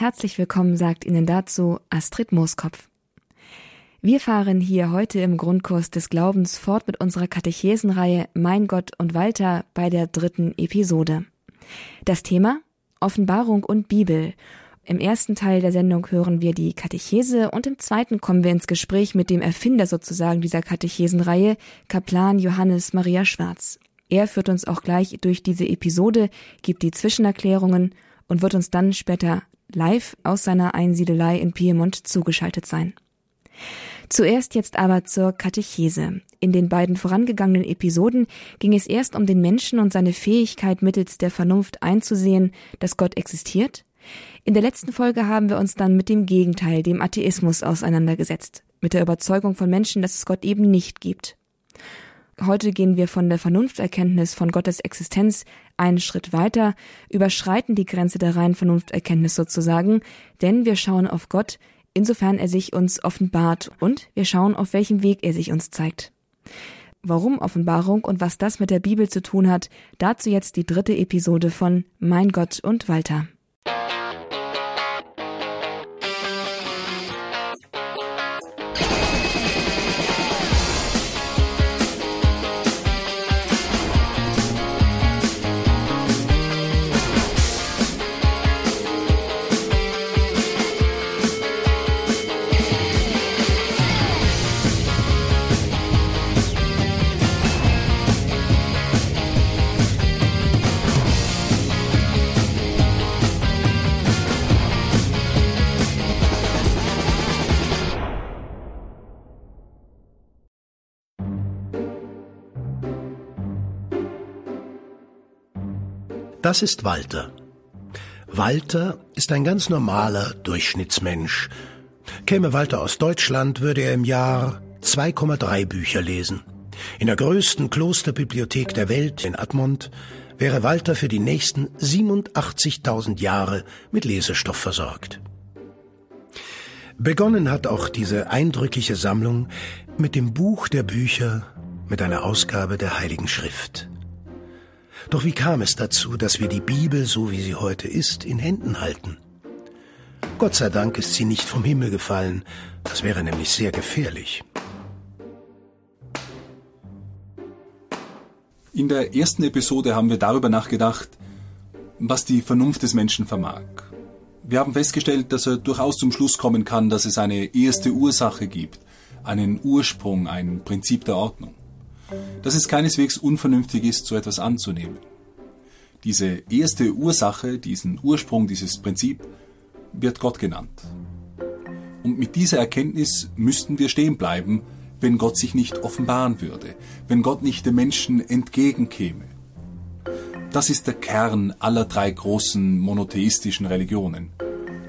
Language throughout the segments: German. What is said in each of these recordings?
Herzlich willkommen sagt Ihnen dazu Astrid Mooskopf. Wir fahren hier heute im Grundkurs des Glaubens fort mit unserer Katechesenreihe Mein Gott und Walter bei der dritten Episode. Das Thema Offenbarung und Bibel. Im ersten Teil der Sendung hören wir die Katechese und im zweiten kommen wir ins Gespräch mit dem Erfinder sozusagen dieser Katechesenreihe, Kaplan Johannes Maria Schwarz. Er führt uns auch gleich durch diese Episode, gibt die Zwischenerklärungen und wird uns dann später live aus seiner Einsiedelei in Piemont zugeschaltet sein. Zuerst jetzt aber zur Katechese. In den beiden vorangegangenen Episoden ging es erst um den Menschen und seine Fähigkeit mittels der Vernunft einzusehen, dass Gott existiert. In der letzten Folge haben wir uns dann mit dem Gegenteil, dem Atheismus, auseinandergesetzt, mit der Überzeugung von Menschen, dass es Gott eben nicht gibt. Heute gehen wir von der Vernunfterkenntnis von Gottes Existenz einen Schritt weiter, überschreiten die Grenze der reinen Vernunfterkenntnis sozusagen, denn wir schauen auf Gott, insofern er sich uns offenbart und wir schauen, auf welchem Weg er sich uns zeigt. Warum Offenbarung und was das mit der Bibel zu tun hat, dazu jetzt die dritte Episode von Mein Gott und Walter. Das ist Walter. Walter ist ein ganz normaler Durchschnittsmensch. Käme Walter aus Deutschland, würde er im Jahr 2,3 Bücher lesen. In der größten Klosterbibliothek der Welt in Admont wäre Walter für die nächsten 87.000 Jahre mit Lesestoff versorgt. Begonnen hat auch diese eindrückliche Sammlung mit dem Buch der Bücher, mit einer Ausgabe der Heiligen Schrift. Doch wie kam es dazu, dass wir die Bibel, so wie sie heute ist, in Händen halten? Gott sei Dank ist sie nicht vom Himmel gefallen, das wäre nämlich sehr gefährlich. In der ersten Episode haben wir darüber nachgedacht, was die Vernunft des Menschen vermag. Wir haben festgestellt, dass er durchaus zum Schluss kommen kann, dass es eine erste Ursache gibt, einen Ursprung, ein Prinzip der Ordnung dass es keineswegs unvernünftig ist, so etwas anzunehmen. Diese erste Ursache, diesen Ursprung, dieses Prinzip wird Gott genannt. Und mit dieser Erkenntnis müssten wir stehen bleiben, wenn Gott sich nicht offenbaren würde, wenn Gott nicht dem Menschen entgegenkäme. Das ist der Kern aller drei großen monotheistischen Religionen.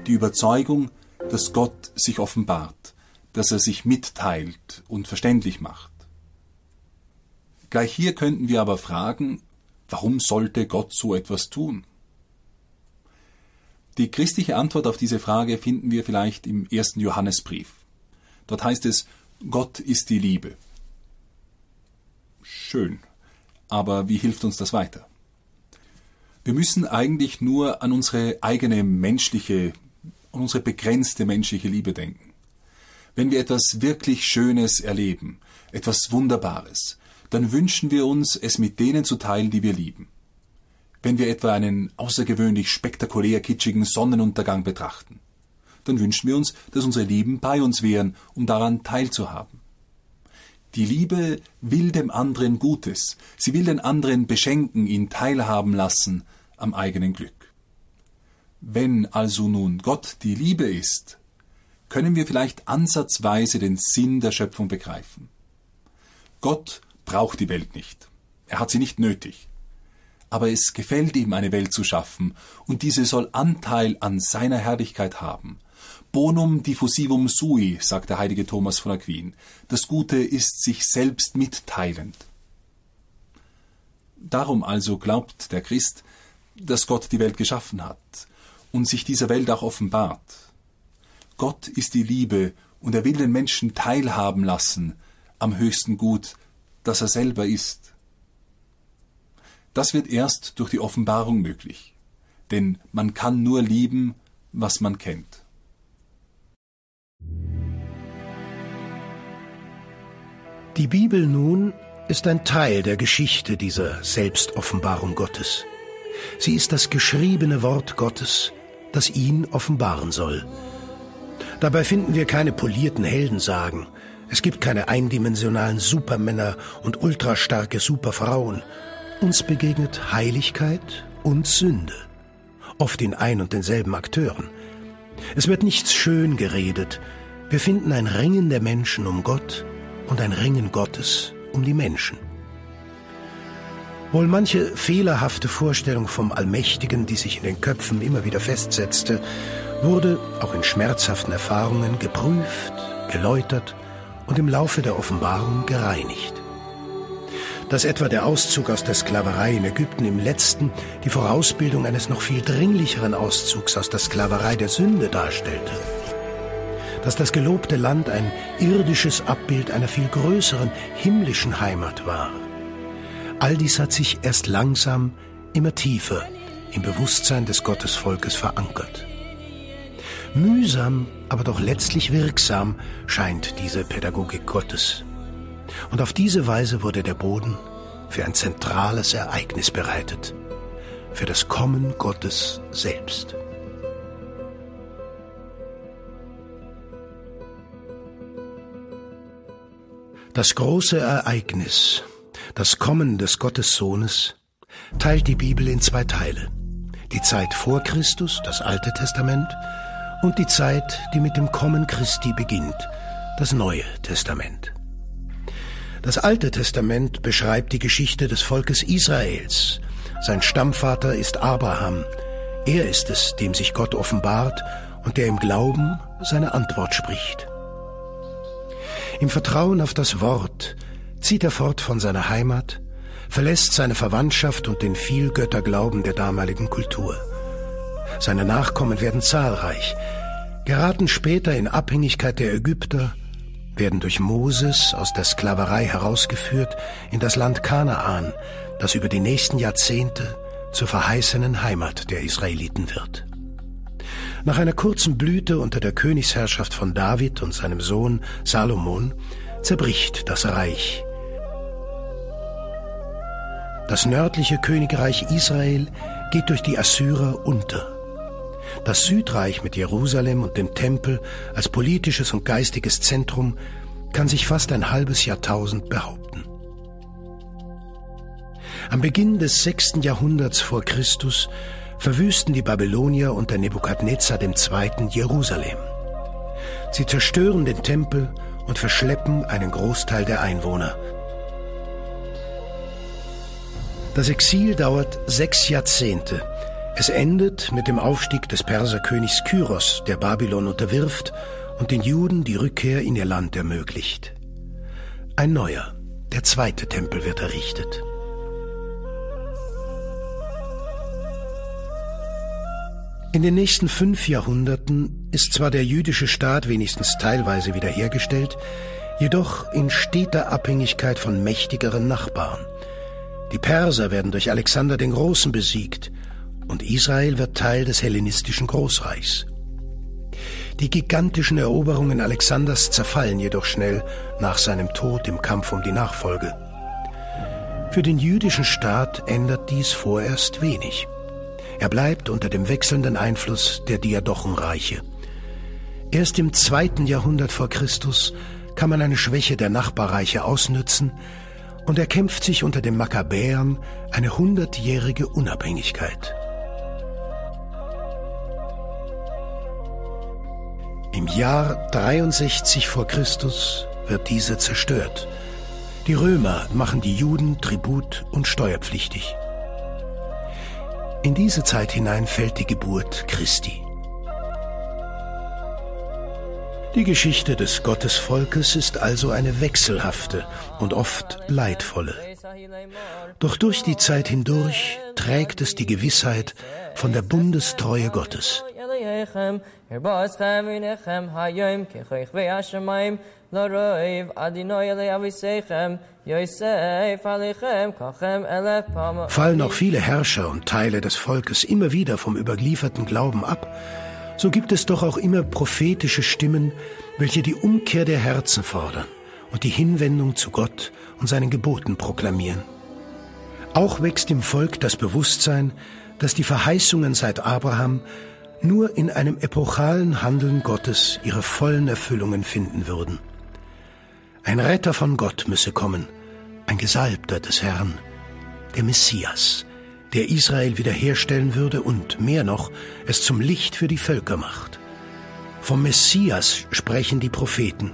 Die Überzeugung, dass Gott sich offenbart, dass er sich mitteilt und verständlich macht. Gleich hier könnten wir aber fragen, warum sollte Gott so etwas tun? Die christliche Antwort auf diese Frage finden wir vielleicht im ersten Johannesbrief. Dort heißt es, Gott ist die Liebe. Schön, aber wie hilft uns das weiter? Wir müssen eigentlich nur an unsere eigene menschliche, an unsere begrenzte menschliche Liebe denken. Wenn wir etwas wirklich Schönes erleben, etwas Wunderbares, dann wünschen wir uns, es mit denen zu teilen, die wir lieben. Wenn wir etwa einen außergewöhnlich spektakulär kitschigen Sonnenuntergang betrachten, dann wünschen wir uns, dass unsere Lieben bei uns wären, um daran teilzuhaben. Die Liebe will dem anderen Gutes, sie will den anderen beschenken, ihn teilhaben lassen am eigenen Glück. Wenn also nun Gott die Liebe ist, können wir vielleicht ansatzweise den Sinn der Schöpfung begreifen. Gott braucht die Welt nicht. Er hat sie nicht nötig. Aber es gefällt ihm, eine Welt zu schaffen, und diese soll Anteil an seiner Herrlichkeit haben. Bonum diffusivum sui, sagt der heilige Thomas von Aquin. Das Gute ist sich selbst mitteilend. Darum also glaubt der Christ, dass Gott die Welt geschaffen hat und sich dieser Welt auch offenbart. Gott ist die Liebe und er will den Menschen teilhaben lassen am höchsten Gut, dass er selber ist. Das wird erst durch die Offenbarung möglich. Denn man kann nur lieben, was man kennt. Die Bibel nun ist ein Teil der Geschichte dieser Selbstoffenbarung Gottes. Sie ist das geschriebene Wort Gottes, das ihn offenbaren soll. Dabei finden wir keine polierten Heldensagen. Es gibt keine eindimensionalen Supermänner und ultrastarke Superfrauen. Uns begegnet Heiligkeit und Sünde, oft in ein und denselben Akteuren. Es wird nichts schön geredet. Wir finden ein Ringen der Menschen um Gott und ein Ringen Gottes um die Menschen. Wohl manche fehlerhafte Vorstellung vom Allmächtigen, die sich in den Köpfen immer wieder festsetzte, wurde auch in schmerzhaften Erfahrungen geprüft, geläutert und im Laufe der Offenbarung gereinigt. Dass etwa der Auszug aus der Sklaverei in Ägypten im letzten die Vorausbildung eines noch viel dringlicheren Auszugs aus der Sklaverei der Sünde darstellte. Dass das gelobte Land ein irdisches Abbild einer viel größeren himmlischen Heimat war. All dies hat sich erst langsam immer tiefer im Bewusstsein des Gottesvolkes verankert. Mühsam, aber doch letztlich wirksam scheint diese Pädagogik Gottes. Und auf diese Weise wurde der Boden für ein zentrales Ereignis bereitet, für das Kommen Gottes selbst. Das große Ereignis, das Kommen des Gottessohnes, teilt die Bibel in zwei Teile. Die Zeit vor Christus, das Alte Testament, und die Zeit, die mit dem Kommen Christi beginnt, das Neue Testament. Das Alte Testament beschreibt die Geschichte des Volkes Israels. Sein Stammvater ist Abraham. Er ist es, dem sich Gott offenbart und der im Glauben seine Antwort spricht. Im Vertrauen auf das Wort zieht er fort von seiner Heimat, verlässt seine Verwandtschaft und den Vielgötterglauben der damaligen Kultur. Seine Nachkommen werden zahlreich, geraten später in Abhängigkeit der Ägypter, werden durch Moses aus der Sklaverei herausgeführt in das Land Kanaan, das über die nächsten Jahrzehnte zur verheißenen Heimat der Israeliten wird. Nach einer kurzen Blüte unter der Königsherrschaft von David und seinem Sohn Salomon zerbricht das Reich. Das nördliche Königreich Israel geht durch die Assyrer unter. Das Südreich mit Jerusalem und dem Tempel als politisches und geistiges Zentrum kann sich fast ein halbes Jahrtausend behaupten. Am Beginn des sechsten Jahrhunderts vor Christus verwüsten die Babylonier unter Nebukadnezar II. Jerusalem. Sie zerstören den Tempel und verschleppen einen Großteil der Einwohner. Das Exil dauert sechs Jahrzehnte es endet mit dem Aufstieg des Perserkönigs Kyros, der Babylon unterwirft und den Juden die Rückkehr in ihr Land ermöglicht. Ein neuer, der zweite Tempel wird errichtet. In den nächsten fünf Jahrhunderten ist zwar der jüdische Staat wenigstens teilweise wiederhergestellt, jedoch in steter Abhängigkeit von mächtigeren Nachbarn. Die Perser werden durch Alexander den Großen besiegt und Israel wird Teil des hellenistischen Großreichs. Die gigantischen Eroberungen Alexanders zerfallen jedoch schnell nach seinem Tod im Kampf um die Nachfolge. Für den jüdischen Staat ändert dies vorerst wenig. Er bleibt unter dem wechselnden Einfluss der Diadochenreiche. Erst im zweiten Jahrhundert vor Christus kann man eine Schwäche der Nachbarreiche ausnützen und er kämpft sich unter den Makkabäern eine hundertjährige Unabhängigkeit. Im Jahr 63 vor Christus wird diese zerstört. Die Römer machen die Juden tribut- und steuerpflichtig. In diese Zeit hinein fällt die Geburt Christi. Die Geschichte des Gottesvolkes ist also eine wechselhafte und oft leidvolle. Doch durch die Zeit hindurch trägt es die Gewissheit von der Bundestreue Gottes. Fallen auch viele Herrscher und Teile des Volkes immer wieder vom überlieferten Glauben ab, so gibt es doch auch immer prophetische Stimmen, welche die Umkehr der Herzen fordern und die Hinwendung zu Gott und seinen Geboten proklamieren. Auch wächst im Volk das Bewusstsein, dass die Verheißungen seit Abraham nur in einem epochalen Handeln Gottes ihre vollen Erfüllungen finden würden. Ein Retter von Gott müsse kommen, ein Gesalbter des Herrn, der Messias, der Israel wiederherstellen würde und mehr noch, es zum Licht für die Völker macht. Vom Messias sprechen die Propheten,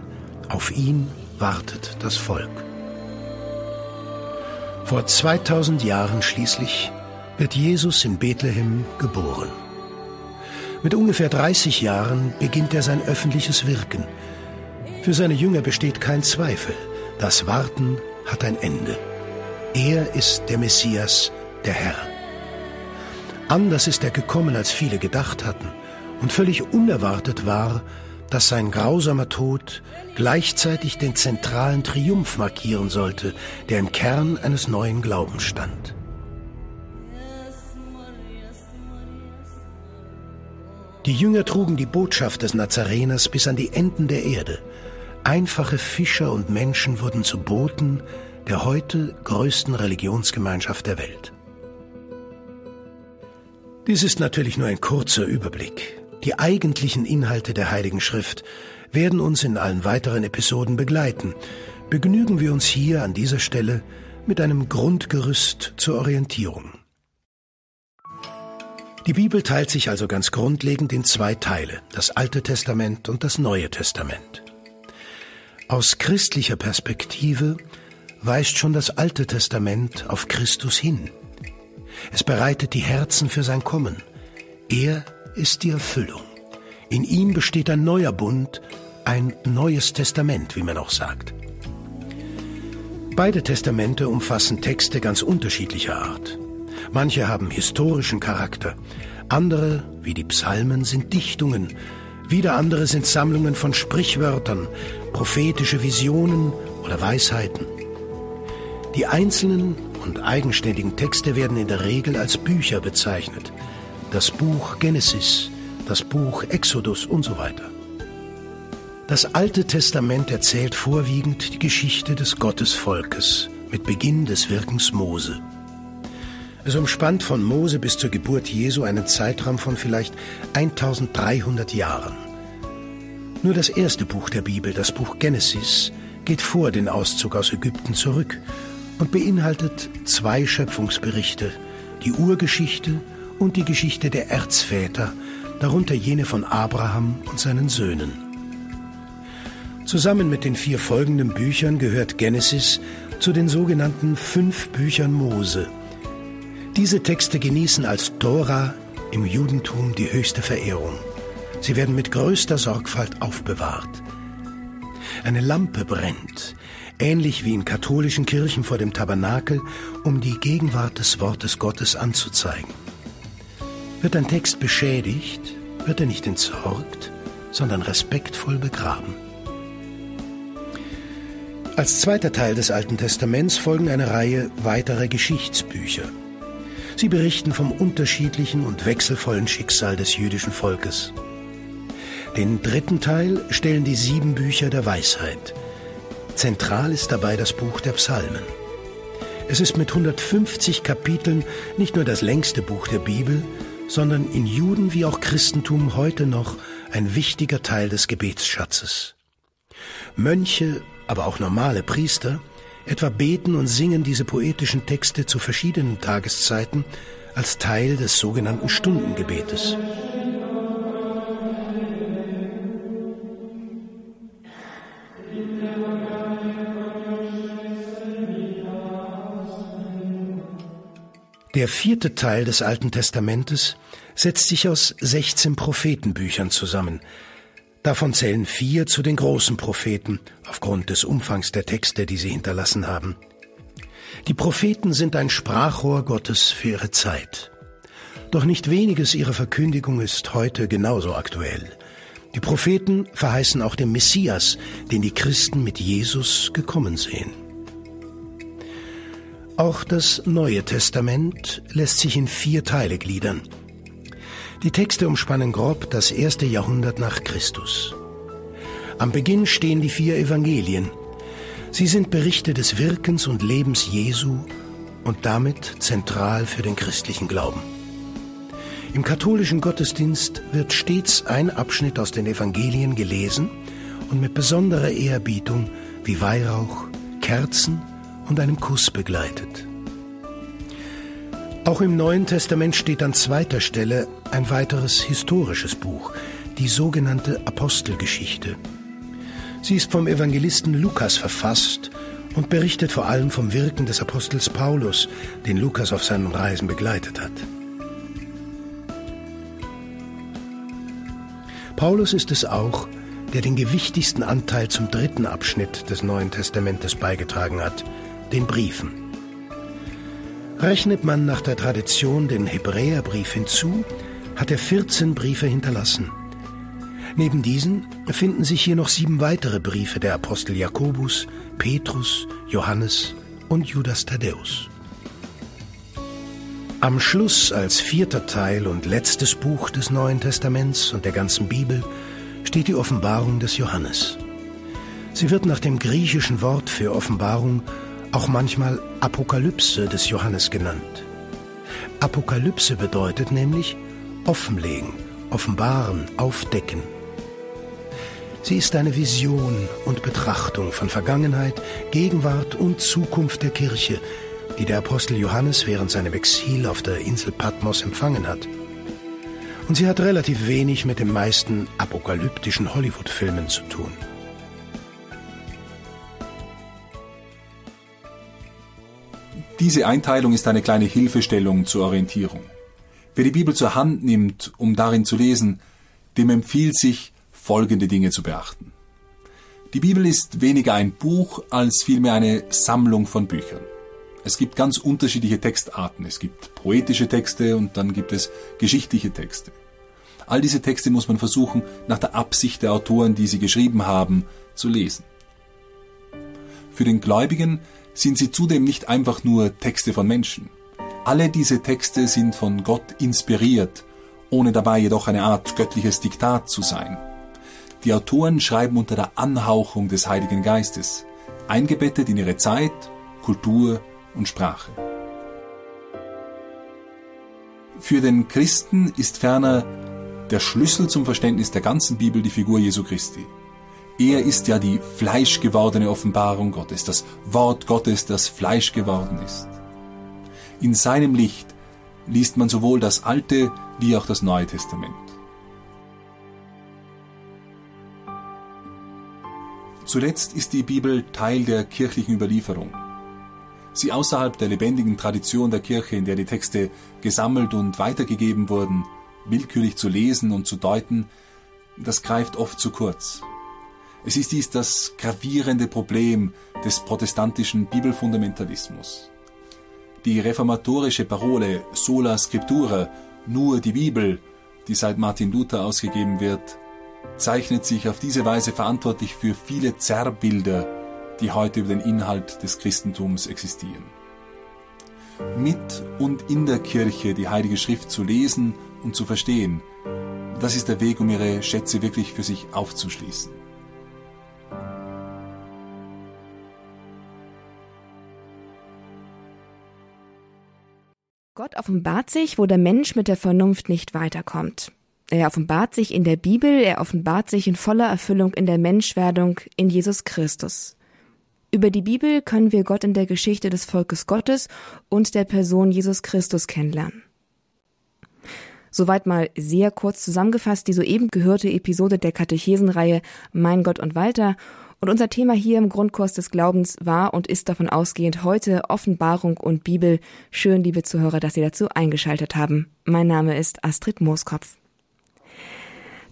auf ihn wartet das Volk. Vor 2000 Jahren schließlich wird Jesus in Bethlehem geboren. Mit ungefähr 30 Jahren beginnt er sein öffentliches Wirken. Für seine Jünger besteht kein Zweifel, das Warten hat ein Ende. Er ist der Messias, der Herr. Anders ist er gekommen, als viele gedacht hatten, und völlig unerwartet war, dass sein grausamer Tod gleichzeitig den zentralen Triumph markieren sollte, der im Kern eines neuen Glaubens stand. Die Jünger trugen die Botschaft des Nazareners bis an die Enden der Erde. Einfache Fischer und Menschen wurden zu Boten der heute größten Religionsgemeinschaft der Welt. Dies ist natürlich nur ein kurzer Überblick. Die eigentlichen Inhalte der Heiligen Schrift werden uns in allen weiteren Episoden begleiten. Begnügen wir uns hier an dieser Stelle mit einem Grundgerüst zur Orientierung. Die Bibel teilt sich also ganz grundlegend in zwei Teile, das Alte Testament und das Neue Testament. Aus christlicher Perspektive weist schon das Alte Testament auf Christus hin. Es bereitet die Herzen für sein Kommen. Er ist die Erfüllung. In ihm besteht ein neuer Bund, ein neues Testament, wie man auch sagt. Beide Testamente umfassen Texte ganz unterschiedlicher Art. Manche haben historischen Charakter, andere, wie die Psalmen, sind Dichtungen, wieder andere sind Sammlungen von Sprichwörtern, prophetische Visionen oder Weisheiten. Die einzelnen und eigenständigen Texte werden in der Regel als Bücher bezeichnet. Das Buch Genesis, das Buch Exodus und so weiter. Das Alte Testament erzählt vorwiegend die Geschichte des Gottesvolkes mit Beginn des Wirkens Mose. Es umspannt von Mose bis zur Geburt Jesu einen Zeitraum von vielleicht 1300 Jahren. Nur das erste Buch der Bibel, das Buch Genesis, geht vor den Auszug aus Ägypten zurück und beinhaltet zwei Schöpfungsberichte, die Urgeschichte und die Geschichte der Erzväter, darunter jene von Abraham und seinen Söhnen. Zusammen mit den vier folgenden Büchern gehört Genesis zu den sogenannten fünf Büchern Mose. Diese Texte genießen als Tora im Judentum die höchste Verehrung. Sie werden mit größter Sorgfalt aufbewahrt. Eine Lampe brennt, ähnlich wie in katholischen Kirchen vor dem Tabernakel, um die Gegenwart des Wortes Gottes anzuzeigen. Wird ein Text beschädigt, wird er nicht entsorgt, sondern respektvoll begraben. Als zweiter Teil des Alten Testaments folgen eine Reihe weiterer Geschichtsbücher. Sie berichten vom unterschiedlichen und wechselvollen Schicksal des jüdischen Volkes. Den dritten Teil stellen die sieben Bücher der Weisheit – Zentral ist dabei das Buch der Psalmen. Es ist mit 150 Kapiteln nicht nur das längste Buch der Bibel, sondern in Juden wie auch Christentum heute noch ein wichtiger Teil des Gebetsschatzes. Mönche, aber auch normale Priester etwa beten und singen diese poetischen Texte zu verschiedenen Tageszeiten als Teil des sogenannten Stundengebetes. Der vierte Teil des Alten Testamentes setzt sich aus 16 Prophetenbüchern zusammen. Davon zählen vier zu den großen Propheten, aufgrund des Umfangs der Texte, die sie hinterlassen haben. Die Propheten sind ein Sprachrohr Gottes für ihre Zeit. Doch nicht weniges ihrer Verkündigung ist heute genauso aktuell. Die Propheten verheißen auch den Messias, den die Christen mit Jesus gekommen sehen. Auch das Neue Testament lässt sich in vier Teile gliedern. Die Texte umspannen grob das erste Jahrhundert nach Christus. Am Beginn stehen die vier Evangelien. Sie sind Berichte des Wirkens und Lebens Jesu und damit zentral für den christlichen Glauben. Im katholischen Gottesdienst wird stets ein Abschnitt aus den Evangelien gelesen und mit besonderer Ehrerbietung wie Weihrauch, Kerzen und einem Kuss begleitet. Auch im Neuen Testament steht an zweiter Stelle ein weiteres historisches Buch, die sogenannte Apostelgeschichte. Sie ist vom Evangelisten Lukas verfasst und berichtet vor allem vom Wirken des Apostels Paulus, den Lukas auf seinen Reisen begleitet hat. Paulus ist es auch, der den gewichtigsten Anteil zum dritten Abschnitt des Neuen Testamentes beigetragen hat, den Briefen. Rechnet man nach der Tradition den Hebräerbrief hinzu, hat er 14 Briefe hinterlassen. Neben diesen finden sich hier noch sieben weitere Briefe der Apostel Jakobus, Petrus, Johannes und Judas Thaddäus. Am Schluss als vierter Teil und letztes Buch des Neuen Testaments und der ganzen Bibel steht die Offenbarung des Johannes. Sie wird nach dem griechischen Wort für Offenbarung auch manchmal Apokalypse des Johannes genannt. Apokalypse bedeutet nämlich offenlegen, offenbaren, aufdecken. Sie ist eine Vision und Betrachtung von Vergangenheit, Gegenwart und Zukunft der Kirche, die der Apostel Johannes während seinem Exil auf der Insel Patmos empfangen hat. Und sie hat relativ wenig mit den meisten apokalyptischen Hollywood-Filmen zu tun. Diese Einteilung ist eine kleine Hilfestellung zur Orientierung. Wer die Bibel zur Hand nimmt, um darin zu lesen, dem empfiehlt sich, folgende Dinge zu beachten. Die Bibel ist weniger ein Buch als vielmehr eine Sammlung von Büchern. Es gibt ganz unterschiedliche Textarten. Es gibt poetische Texte und dann gibt es geschichtliche Texte. All diese Texte muss man versuchen, nach der Absicht der Autoren, die sie geschrieben haben, zu lesen. Für den Gläubigen sind sie zudem nicht einfach nur Texte von Menschen. Alle diese Texte sind von Gott inspiriert, ohne dabei jedoch eine Art göttliches Diktat zu sein. Die Autoren schreiben unter der Anhauchung des Heiligen Geistes, eingebettet in ihre Zeit, Kultur und Sprache. Für den Christen ist ferner der Schlüssel zum Verständnis der ganzen Bibel die Figur Jesu Christi. Er ist ja die fleischgewordene Offenbarung Gottes, das Wort Gottes, das Fleisch geworden ist. In seinem Licht liest man sowohl das Alte wie auch das Neue Testament. Zuletzt ist die Bibel Teil der kirchlichen Überlieferung sie außerhalb der lebendigen Tradition der Kirche, in der die Texte gesammelt und weitergegeben wurden, willkürlich zu lesen und zu deuten, das greift oft zu kurz. Es ist dies das gravierende Problem des protestantischen Bibelfundamentalismus. Die reformatorische Parole sola scriptura, nur die Bibel, die seit Martin Luther ausgegeben wird, zeichnet sich auf diese Weise verantwortlich für viele Zerrbilder die heute über den Inhalt des Christentums existieren. Mit und in der Kirche die Heilige Schrift zu lesen und zu verstehen, das ist der Weg, um ihre Schätze wirklich für sich aufzuschließen. Gott offenbart sich, wo der Mensch mit der Vernunft nicht weiterkommt. Er offenbart sich in der Bibel, er offenbart sich in voller Erfüllung in der Menschwerdung in Jesus Christus. Über die Bibel können wir Gott in der Geschichte des Volkes Gottes und der Person Jesus Christus kennenlernen. Soweit mal sehr kurz zusammengefasst die soeben gehörte Episode der Katechesenreihe Mein Gott und Walter. Und unser Thema hier im Grundkurs des Glaubens war und ist davon ausgehend heute Offenbarung und Bibel. Schön, liebe Zuhörer, dass Sie dazu eingeschaltet haben. Mein Name ist Astrid Mooskopf.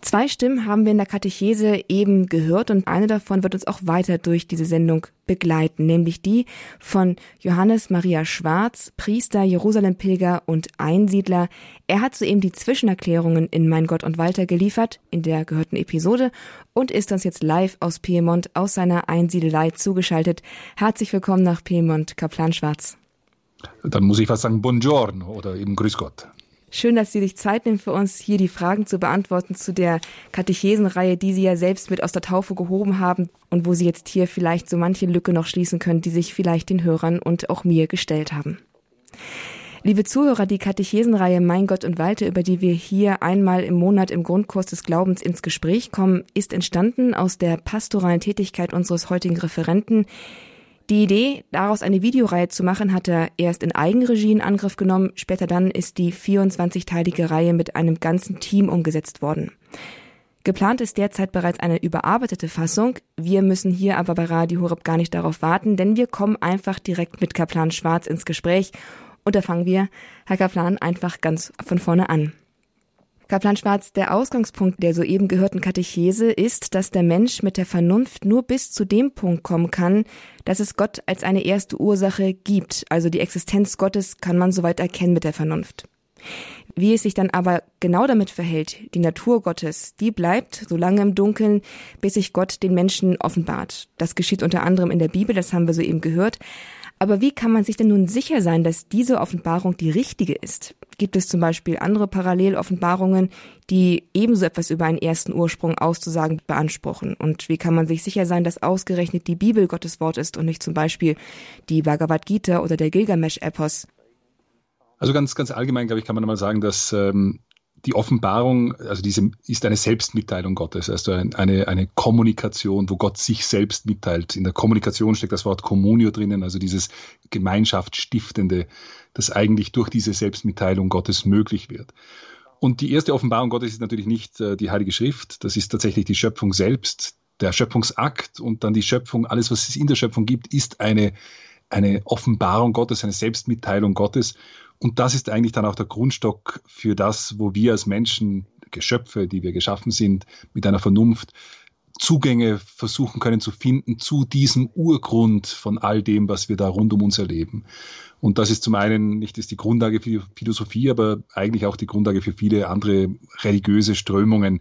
Zwei Stimmen haben wir in der Katechese eben gehört und eine davon wird uns auch weiter durch diese Sendung begleiten, nämlich die von Johannes Maria Schwarz, Priester, Jerusalem-Pilger und Einsiedler. Er hat soeben die Zwischenerklärungen in Mein Gott und Walter geliefert, in der gehörten Episode, und ist uns jetzt live aus Piemont, aus seiner Einsiedelei zugeschaltet. Herzlich willkommen nach Piemont, Kaplan Schwarz. Dann muss ich was sagen, Buongiorno oder eben Grüß Gott. Schön, dass Sie sich Zeit nehmen für uns, hier die Fragen zu beantworten zu der Katechesenreihe, die Sie ja selbst mit aus der Taufe gehoben haben und wo Sie jetzt hier vielleicht so manche Lücke noch schließen können, die sich vielleicht den Hörern und auch mir gestellt haben. Liebe Zuhörer, die Katechesenreihe Mein Gott und Walter, über die wir hier einmal im Monat im Grundkurs des Glaubens ins Gespräch kommen, ist entstanden aus der pastoralen Tätigkeit unseres heutigen Referenten, die Idee, daraus eine Videoreihe zu machen, hat er erst in Eigenregie in Angriff genommen, später dann ist die 24-teilige Reihe mit einem ganzen Team umgesetzt worden. Geplant ist derzeit bereits eine überarbeitete Fassung. Wir müssen hier aber bei Radio Horeb gar nicht darauf warten, denn wir kommen einfach direkt mit Kaplan Schwarz ins Gespräch. Und da fangen wir, Herr Kaplan, einfach ganz von vorne an. Kaplan Schwarz, der Ausgangspunkt der soeben gehörten Katechese ist, dass der Mensch mit der Vernunft nur bis zu dem Punkt kommen kann, dass es Gott als eine erste Ursache gibt. Also die Existenz Gottes kann man soweit erkennen mit der Vernunft. Wie es sich dann aber genau damit verhält, die Natur Gottes, die bleibt so lange im Dunkeln, bis sich Gott den Menschen offenbart. Das geschieht unter anderem in der Bibel, das haben wir soeben gehört. Aber wie kann man sich denn nun sicher sein, dass diese Offenbarung die richtige ist? Gibt es zum Beispiel andere Paralleloffenbarungen, die ebenso etwas über einen ersten Ursprung auszusagen beanspruchen? Und wie kann man sich sicher sein, dass ausgerechnet die Bibel Gottes Wort ist und nicht zum Beispiel die Bhagavad Gita oder der Gilgamesch-Epos? Also ganz, ganz allgemein, glaube ich, kann man mal sagen, dass ähm, die Offenbarung, also diese ist eine Selbstmitteilung Gottes, also eine, eine Kommunikation, wo Gott sich selbst mitteilt. In der Kommunikation steckt das Wort Communio drinnen, also dieses Gemeinschaftsstiftende, das eigentlich durch diese Selbstmitteilung Gottes möglich wird. Und die erste Offenbarung Gottes ist natürlich nicht äh, die Heilige Schrift, das ist tatsächlich die Schöpfung selbst, der Schöpfungsakt und dann die Schöpfung, alles, was es in der Schöpfung gibt, ist eine, eine Offenbarung Gottes, eine Selbstmitteilung Gottes. Und das ist eigentlich dann auch der Grundstock für das, wo wir als Menschen, Geschöpfe, die wir geschaffen sind, mit einer Vernunft Zugänge versuchen können zu finden zu diesem Urgrund von all dem, was wir da rund um uns erleben. Und das ist zum einen nicht ist die Grundlage für Philosophie, aber eigentlich auch die Grundlage für viele andere religiöse Strömungen,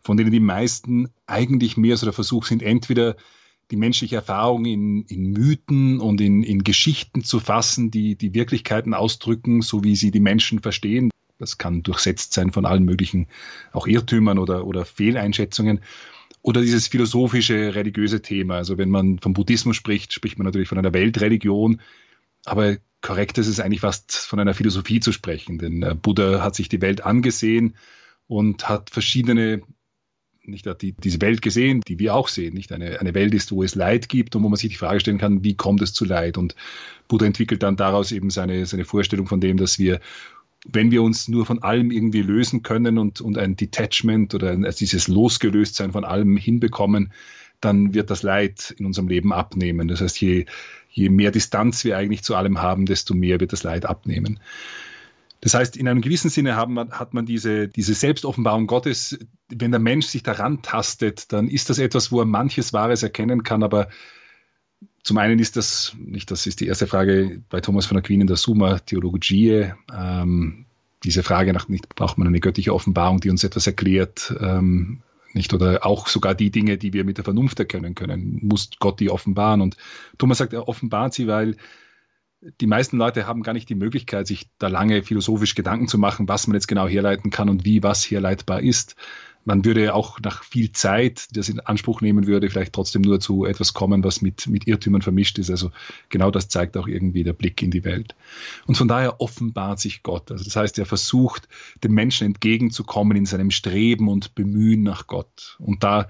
von denen die meisten eigentlich mehr so der Versuch sind, entweder die menschliche Erfahrung in, in Mythen und in, in Geschichten zu fassen, die die Wirklichkeiten ausdrücken, so wie sie die Menschen verstehen. Das kann durchsetzt sein von allen möglichen auch Irrtümern oder, oder Fehleinschätzungen. Oder dieses philosophische, religiöse Thema. Also wenn man vom Buddhismus spricht, spricht man natürlich von einer Weltreligion. Aber korrekt ist es eigentlich fast von einer Philosophie zu sprechen. Denn äh, Buddha hat sich die Welt angesehen und hat verschiedene nicht hat die, diese Welt gesehen, die wir auch sehen, nicht eine, eine Welt ist, wo es Leid gibt und wo man sich die Frage stellen kann, wie kommt es zu Leid? Und Buddha entwickelt dann daraus eben seine, seine Vorstellung von dem, dass wir, wenn wir uns nur von allem irgendwie lösen können und, und ein Detachment oder ein, also dieses Losgelöstsein von allem hinbekommen, dann wird das Leid in unserem Leben abnehmen. Das heißt, je, je mehr Distanz wir eigentlich zu allem haben, desto mehr wird das Leid abnehmen. Das heißt, in einem gewissen Sinne man, hat man diese, diese Selbstoffenbarung Gottes. Wenn der Mensch sich daran tastet, dann ist das etwas, wo er manches Wahres erkennen kann, aber zum einen ist das, nicht, das ist die erste Frage bei Thomas von Aquin in der Summa Theologie, ähm, diese Frage nach, nicht braucht man eine göttliche Offenbarung, die uns etwas erklärt, ähm, nicht oder auch sogar die Dinge, die wir mit der Vernunft erkennen können, muss Gott die offenbaren. Und Thomas sagt, er offenbart sie, weil die meisten Leute haben gar nicht die Möglichkeit, sich da lange philosophisch Gedanken zu machen, was man jetzt genau herleiten kann und wie was herleitbar ist. Man würde auch nach viel Zeit, die das in Anspruch nehmen würde, vielleicht trotzdem nur zu etwas kommen, was mit, mit Irrtümern vermischt ist. Also genau das zeigt auch irgendwie der Blick in die Welt. Und von daher offenbart sich Gott. Also das heißt, er versucht, dem Menschen entgegenzukommen in seinem Streben und Bemühen nach Gott. Und da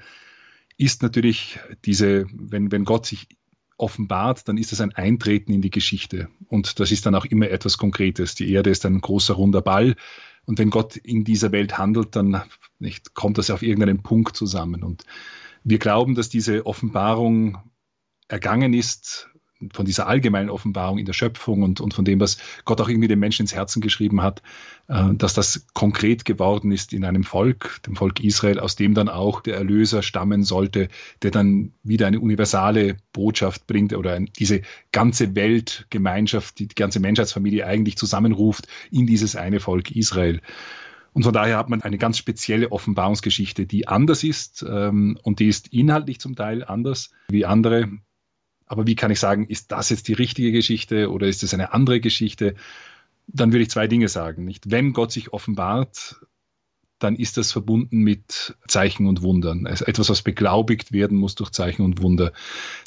ist natürlich diese, wenn, wenn Gott sich offenbart, dann ist das ein Eintreten in die Geschichte. Und das ist dann auch immer etwas Konkretes. Die Erde ist ein großer runder Ball. Und wenn Gott in dieser Welt handelt, dann nicht, kommt das auf irgendeinen Punkt zusammen. Und wir glauben, dass diese Offenbarung ergangen ist von dieser allgemeinen Offenbarung in der Schöpfung und, und von dem, was Gott auch irgendwie den Menschen ins Herzen geschrieben hat, äh, dass das konkret geworden ist in einem Volk, dem Volk Israel, aus dem dann auch der Erlöser stammen sollte, der dann wieder eine universale Botschaft bringt oder diese ganze Weltgemeinschaft, die, die ganze Menschheitsfamilie eigentlich zusammenruft in dieses eine Volk Israel. Und von daher hat man eine ganz spezielle Offenbarungsgeschichte, die anders ist ähm, und die ist inhaltlich zum Teil anders wie andere. Aber wie kann ich sagen, ist das jetzt die richtige Geschichte oder ist es eine andere Geschichte? dann würde ich zwei Dinge sagen. Nicht? Wenn Gott sich offenbart, dann ist das verbunden mit Zeichen und Wundern. Also etwas, was beglaubigt werden muss durch Zeichen und Wunder,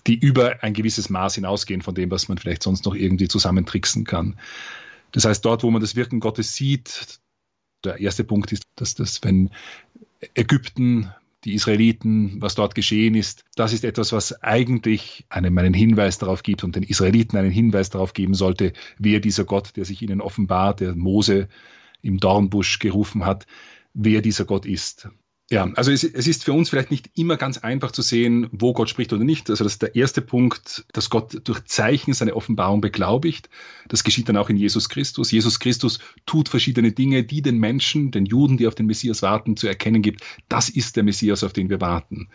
die über ein gewisses Maß hinausgehen von dem, was man vielleicht sonst noch irgendwie zusammentricksen kann. Das heißt, dort, wo man das Wirken Gottes sieht, der erste Punkt ist, dass das, wenn Ägypten, die Israeliten, was dort geschehen ist, das ist etwas, was eigentlich einem einen Hinweis darauf gibt und den Israeliten einen Hinweis darauf geben sollte, wer dieser Gott, der sich ihnen offenbart, der Mose im Dornbusch gerufen hat, wer dieser Gott ist. Ja, also es, es, ist für uns vielleicht nicht immer ganz einfach zu sehen, wo Gott spricht oder nicht. Also das ist der erste Punkt, dass Gott durch Zeichen seine Offenbarung beglaubigt. Das geschieht dann auch in Jesus Christus. Jesus Christus tut verschiedene Dinge, die den Menschen, den Juden, die auf den Messias warten, zu erkennen gibt. Das ist der Messias, auf den wir warten.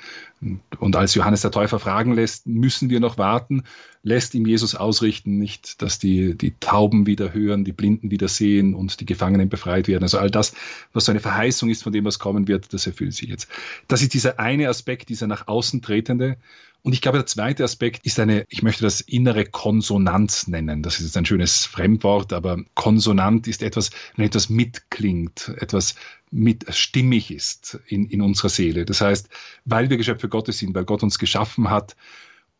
Und als Johannes der Täufer fragen lässt, müssen wir noch warten, lässt ihm Jesus ausrichten, nicht, dass die, die Tauben wieder hören, die Blinden wieder sehen und die Gefangenen befreit werden. Also all das, was so eine Verheißung ist von dem, was kommen wird, das erfüllt sich jetzt. Das ist dieser eine Aspekt, dieser nach außen tretende. Und ich glaube, der zweite Aspekt ist eine, ich möchte das innere Konsonanz nennen. Das ist jetzt ein schönes Fremdwort, aber Konsonant ist etwas, wenn etwas mitklingt, etwas mit stimmig ist in, in unserer Seele. Das heißt, weil wir Geschöpfe Gottes sind, weil Gott uns geschaffen hat,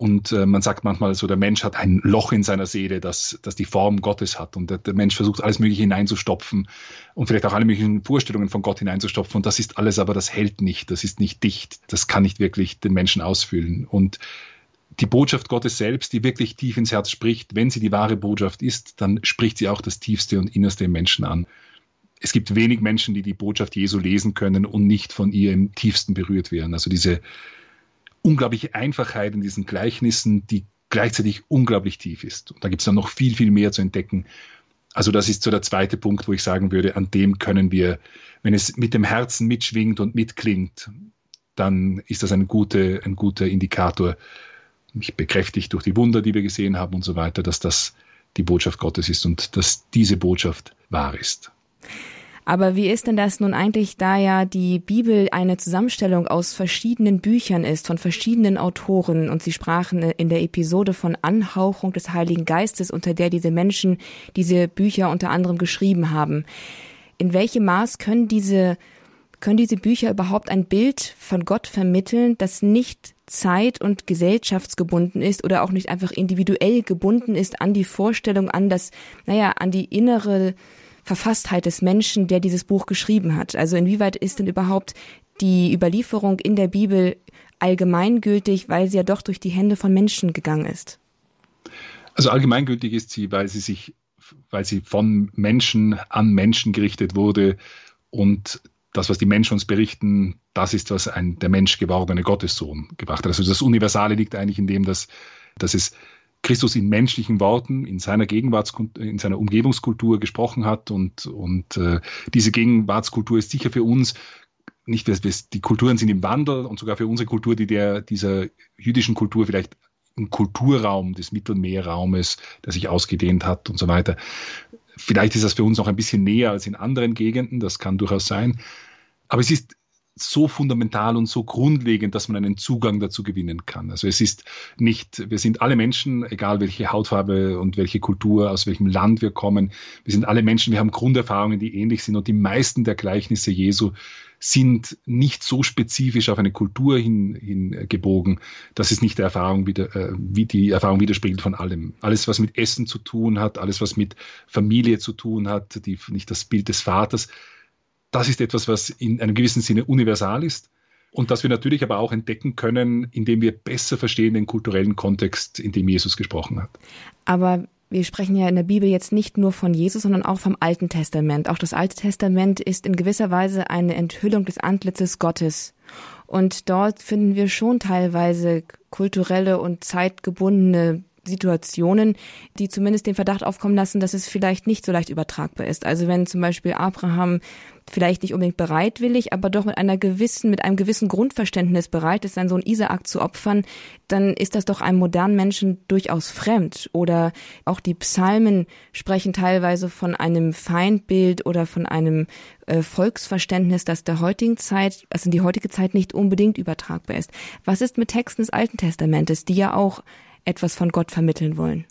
und äh, man sagt manchmal so, der Mensch hat ein Loch in seiner Seele, das, das die Form Gottes hat. Und der, der Mensch versucht alles Mögliche hineinzustopfen und vielleicht auch alle möglichen Vorstellungen von Gott hineinzustopfen. Und das ist alles aber, das hält nicht, das ist nicht dicht, das kann nicht wirklich den Menschen ausfüllen. Und die Botschaft Gottes selbst, die wirklich tief ins Herz spricht, wenn sie die wahre Botschaft ist, dann spricht sie auch das Tiefste und Innerste im Menschen an. Es gibt wenig Menschen, die die Botschaft Jesu lesen können und nicht von ihr im tiefsten berührt werden. Also diese unglaubliche Einfachheit in diesen Gleichnissen, die gleichzeitig unglaublich tief ist. Und da gibt es dann noch viel, viel mehr zu entdecken. Also das ist so der zweite Punkt, wo ich sagen würde, an dem können wir, wenn es mit dem Herzen mitschwingt und mitklingt, dann ist das ein, gute, ein guter Indikator, mich bekräftigt durch die Wunder, die wir gesehen haben und so weiter, dass das die Botschaft Gottes ist und dass diese Botschaft wahr ist. Aber wie ist denn das nun eigentlich, da ja die Bibel eine Zusammenstellung aus verschiedenen Büchern ist, von verschiedenen Autoren, und Sie sprachen in der Episode von Anhauchung des Heiligen Geistes, unter der diese Menschen diese Bücher unter anderem geschrieben haben. In welchem Maß können diese, können diese Bücher überhaupt ein Bild von Gott vermitteln, das nicht zeit- und gesellschaftsgebunden ist oder auch nicht einfach individuell gebunden ist an die Vorstellung, an das, naja, an die innere Verfasstheit des Menschen, der dieses Buch geschrieben hat. Also inwieweit ist denn überhaupt die Überlieferung in der Bibel allgemeingültig, weil sie ja doch durch die Hände von Menschen gegangen ist? Also allgemeingültig ist sie, weil sie sich, weil sie von Menschen an Menschen gerichtet wurde und das, was die Menschen uns berichten, das ist, was ein der Mensch gewordene Gottessohn gebracht hat. Also das Universale liegt eigentlich in dem, dass, dass es Christus in menschlichen Worten, in seiner Gegenwartskultur, in seiner Umgebungskultur gesprochen hat und, und äh, diese Gegenwartskultur ist sicher für uns nicht, die Kulturen sind im Wandel und sogar für unsere Kultur, die der, dieser jüdischen Kultur vielleicht im Kulturraum des Mittelmeerraumes, der sich ausgedehnt hat und so weiter. Vielleicht ist das für uns noch ein bisschen näher als in anderen Gegenden, das kann durchaus sein. Aber es ist so fundamental und so grundlegend, dass man einen Zugang dazu gewinnen kann. Also es ist nicht, wir sind alle Menschen, egal welche Hautfarbe und welche Kultur, aus welchem Land wir kommen. Wir sind alle Menschen, wir haben Grunderfahrungen, die ähnlich sind und die meisten der Gleichnisse Jesu sind nicht so spezifisch auf eine Kultur hin, hingebogen, dass es nicht der Erfahrung wieder, äh, wie die Erfahrung widerspiegelt von allem. Alles, was mit Essen zu tun hat, alles, was mit Familie zu tun hat, die, nicht das Bild des Vaters, das ist etwas, was in einem gewissen Sinne universal ist und das wir natürlich aber auch entdecken können, indem wir besser verstehen den kulturellen Kontext, in dem Jesus gesprochen hat. Aber wir sprechen ja in der Bibel jetzt nicht nur von Jesus, sondern auch vom Alten Testament. Auch das Alte Testament ist in gewisser Weise eine Enthüllung des Antlitzes Gottes. Und dort finden wir schon teilweise kulturelle und zeitgebundene Situationen, die zumindest den Verdacht aufkommen lassen, dass es vielleicht nicht so leicht übertragbar ist. Also wenn zum Beispiel Abraham vielleicht nicht unbedingt bereitwillig, aber doch mit einer gewissen, mit einem gewissen Grundverständnis bereit ist, seinen Sohn Isaak zu opfern, dann ist das doch einem modernen Menschen durchaus fremd. Oder auch die Psalmen sprechen teilweise von einem Feindbild oder von einem äh, Volksverständnis, das der heutigen Zeit, also in die heutige Zeit nicht unbedingt übertragbar ist. Was ist mit Texten des Alten Testamentes, die ja auch etwas von Gott vermitteln wollen?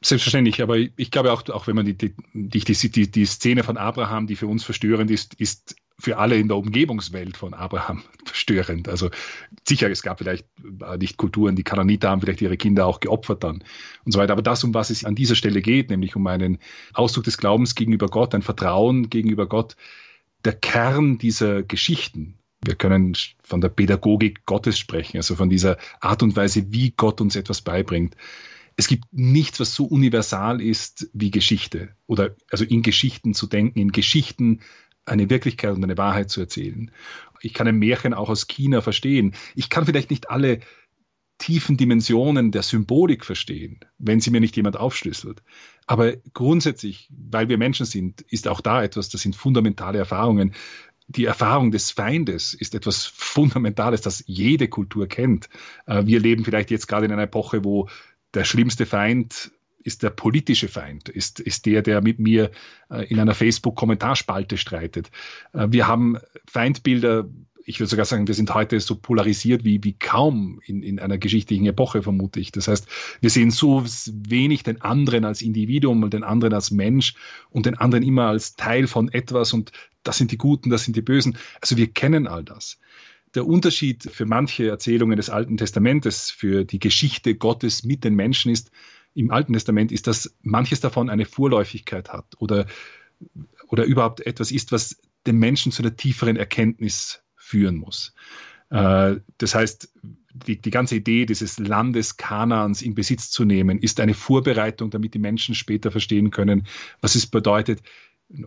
Selbstverständlich, aber ich glaube auch, auch wenn man die, die, die, die, Szene von Abraham, die für uns verstörend ist, ist für alle in der Umgebungswelt von Abraham verstörend. Also sicher, es gab vielleicht äh, nicht Kulturen, die Kananiter haben vielleicht ihre Kinder auch geopfert dann und so weiter. Aber das, um was es an dieser Stelle geht, nämlich um einen Ausdruck des Glaubens gegenüber Gott, ein Vertrauen gegenüber Gott, der Kern dieser Geschichten. Wir können von der Pädagogik Gottes sprechen, also von dieser Art und Weise, wie Gott uns etwas beibringt es gibt nichts, was so universal ist wie Geschichte oder also in Geschichten zu denken, in Geschichten eine Wirklichkeit und eine Wahrheit zu erzählen. Ich kann ein Märchen auch aus China verstehen. Ich kann vielleicht nicht alle tiefen Dimensionen der Symbolik verstehen, wenn sie mir nicht jemand aufschlüsselt. Aber grundsätzlich, weil wir Menschen sind, ist auch da etwas, das sind fundamentale Erfahrungen. Die Erfahrung des Feindes ist etwas Fundamentales, das jede Kultur kennt. Äh, wir leben vielleicht jetzt gerade in einer Epoche, wo der schlimmste Feind ist der politische Feind, ist, ist der, der mit mir äh, in einer Facebook-Kommentarspalte streitet. Äh, wir haben Feindbilder, ich würde sogar sagen, wir sind heute so polarisiert wie, wie kaum in, in einer geschichtlichen Epoche, vermute ich. Das heißt, wir sehen so wenig den anderen als Individuum und den anderen als Mensch und den anderen immer als Teil von etwas und das sind die Guten, das sind die Bösen. Also wir kennen all das der Unterschied für manche Erzählungen des Alten Testamentes, für die Geschichte Gottes mit den Menschen ist, im Alten Testament ist, dass manches davon eine Vorläufigkeit hat oder, oder überhaupt etwas ist, was den Menschen zu einer tieferen Erkenntnis führen muss. Äh, das heißt, die, die ganze Idee dieses Landes Kanaans in Besitz zu nehmen, ist eine Vorbereitung, damit die Menschen später verstehen können, was es bedeutet,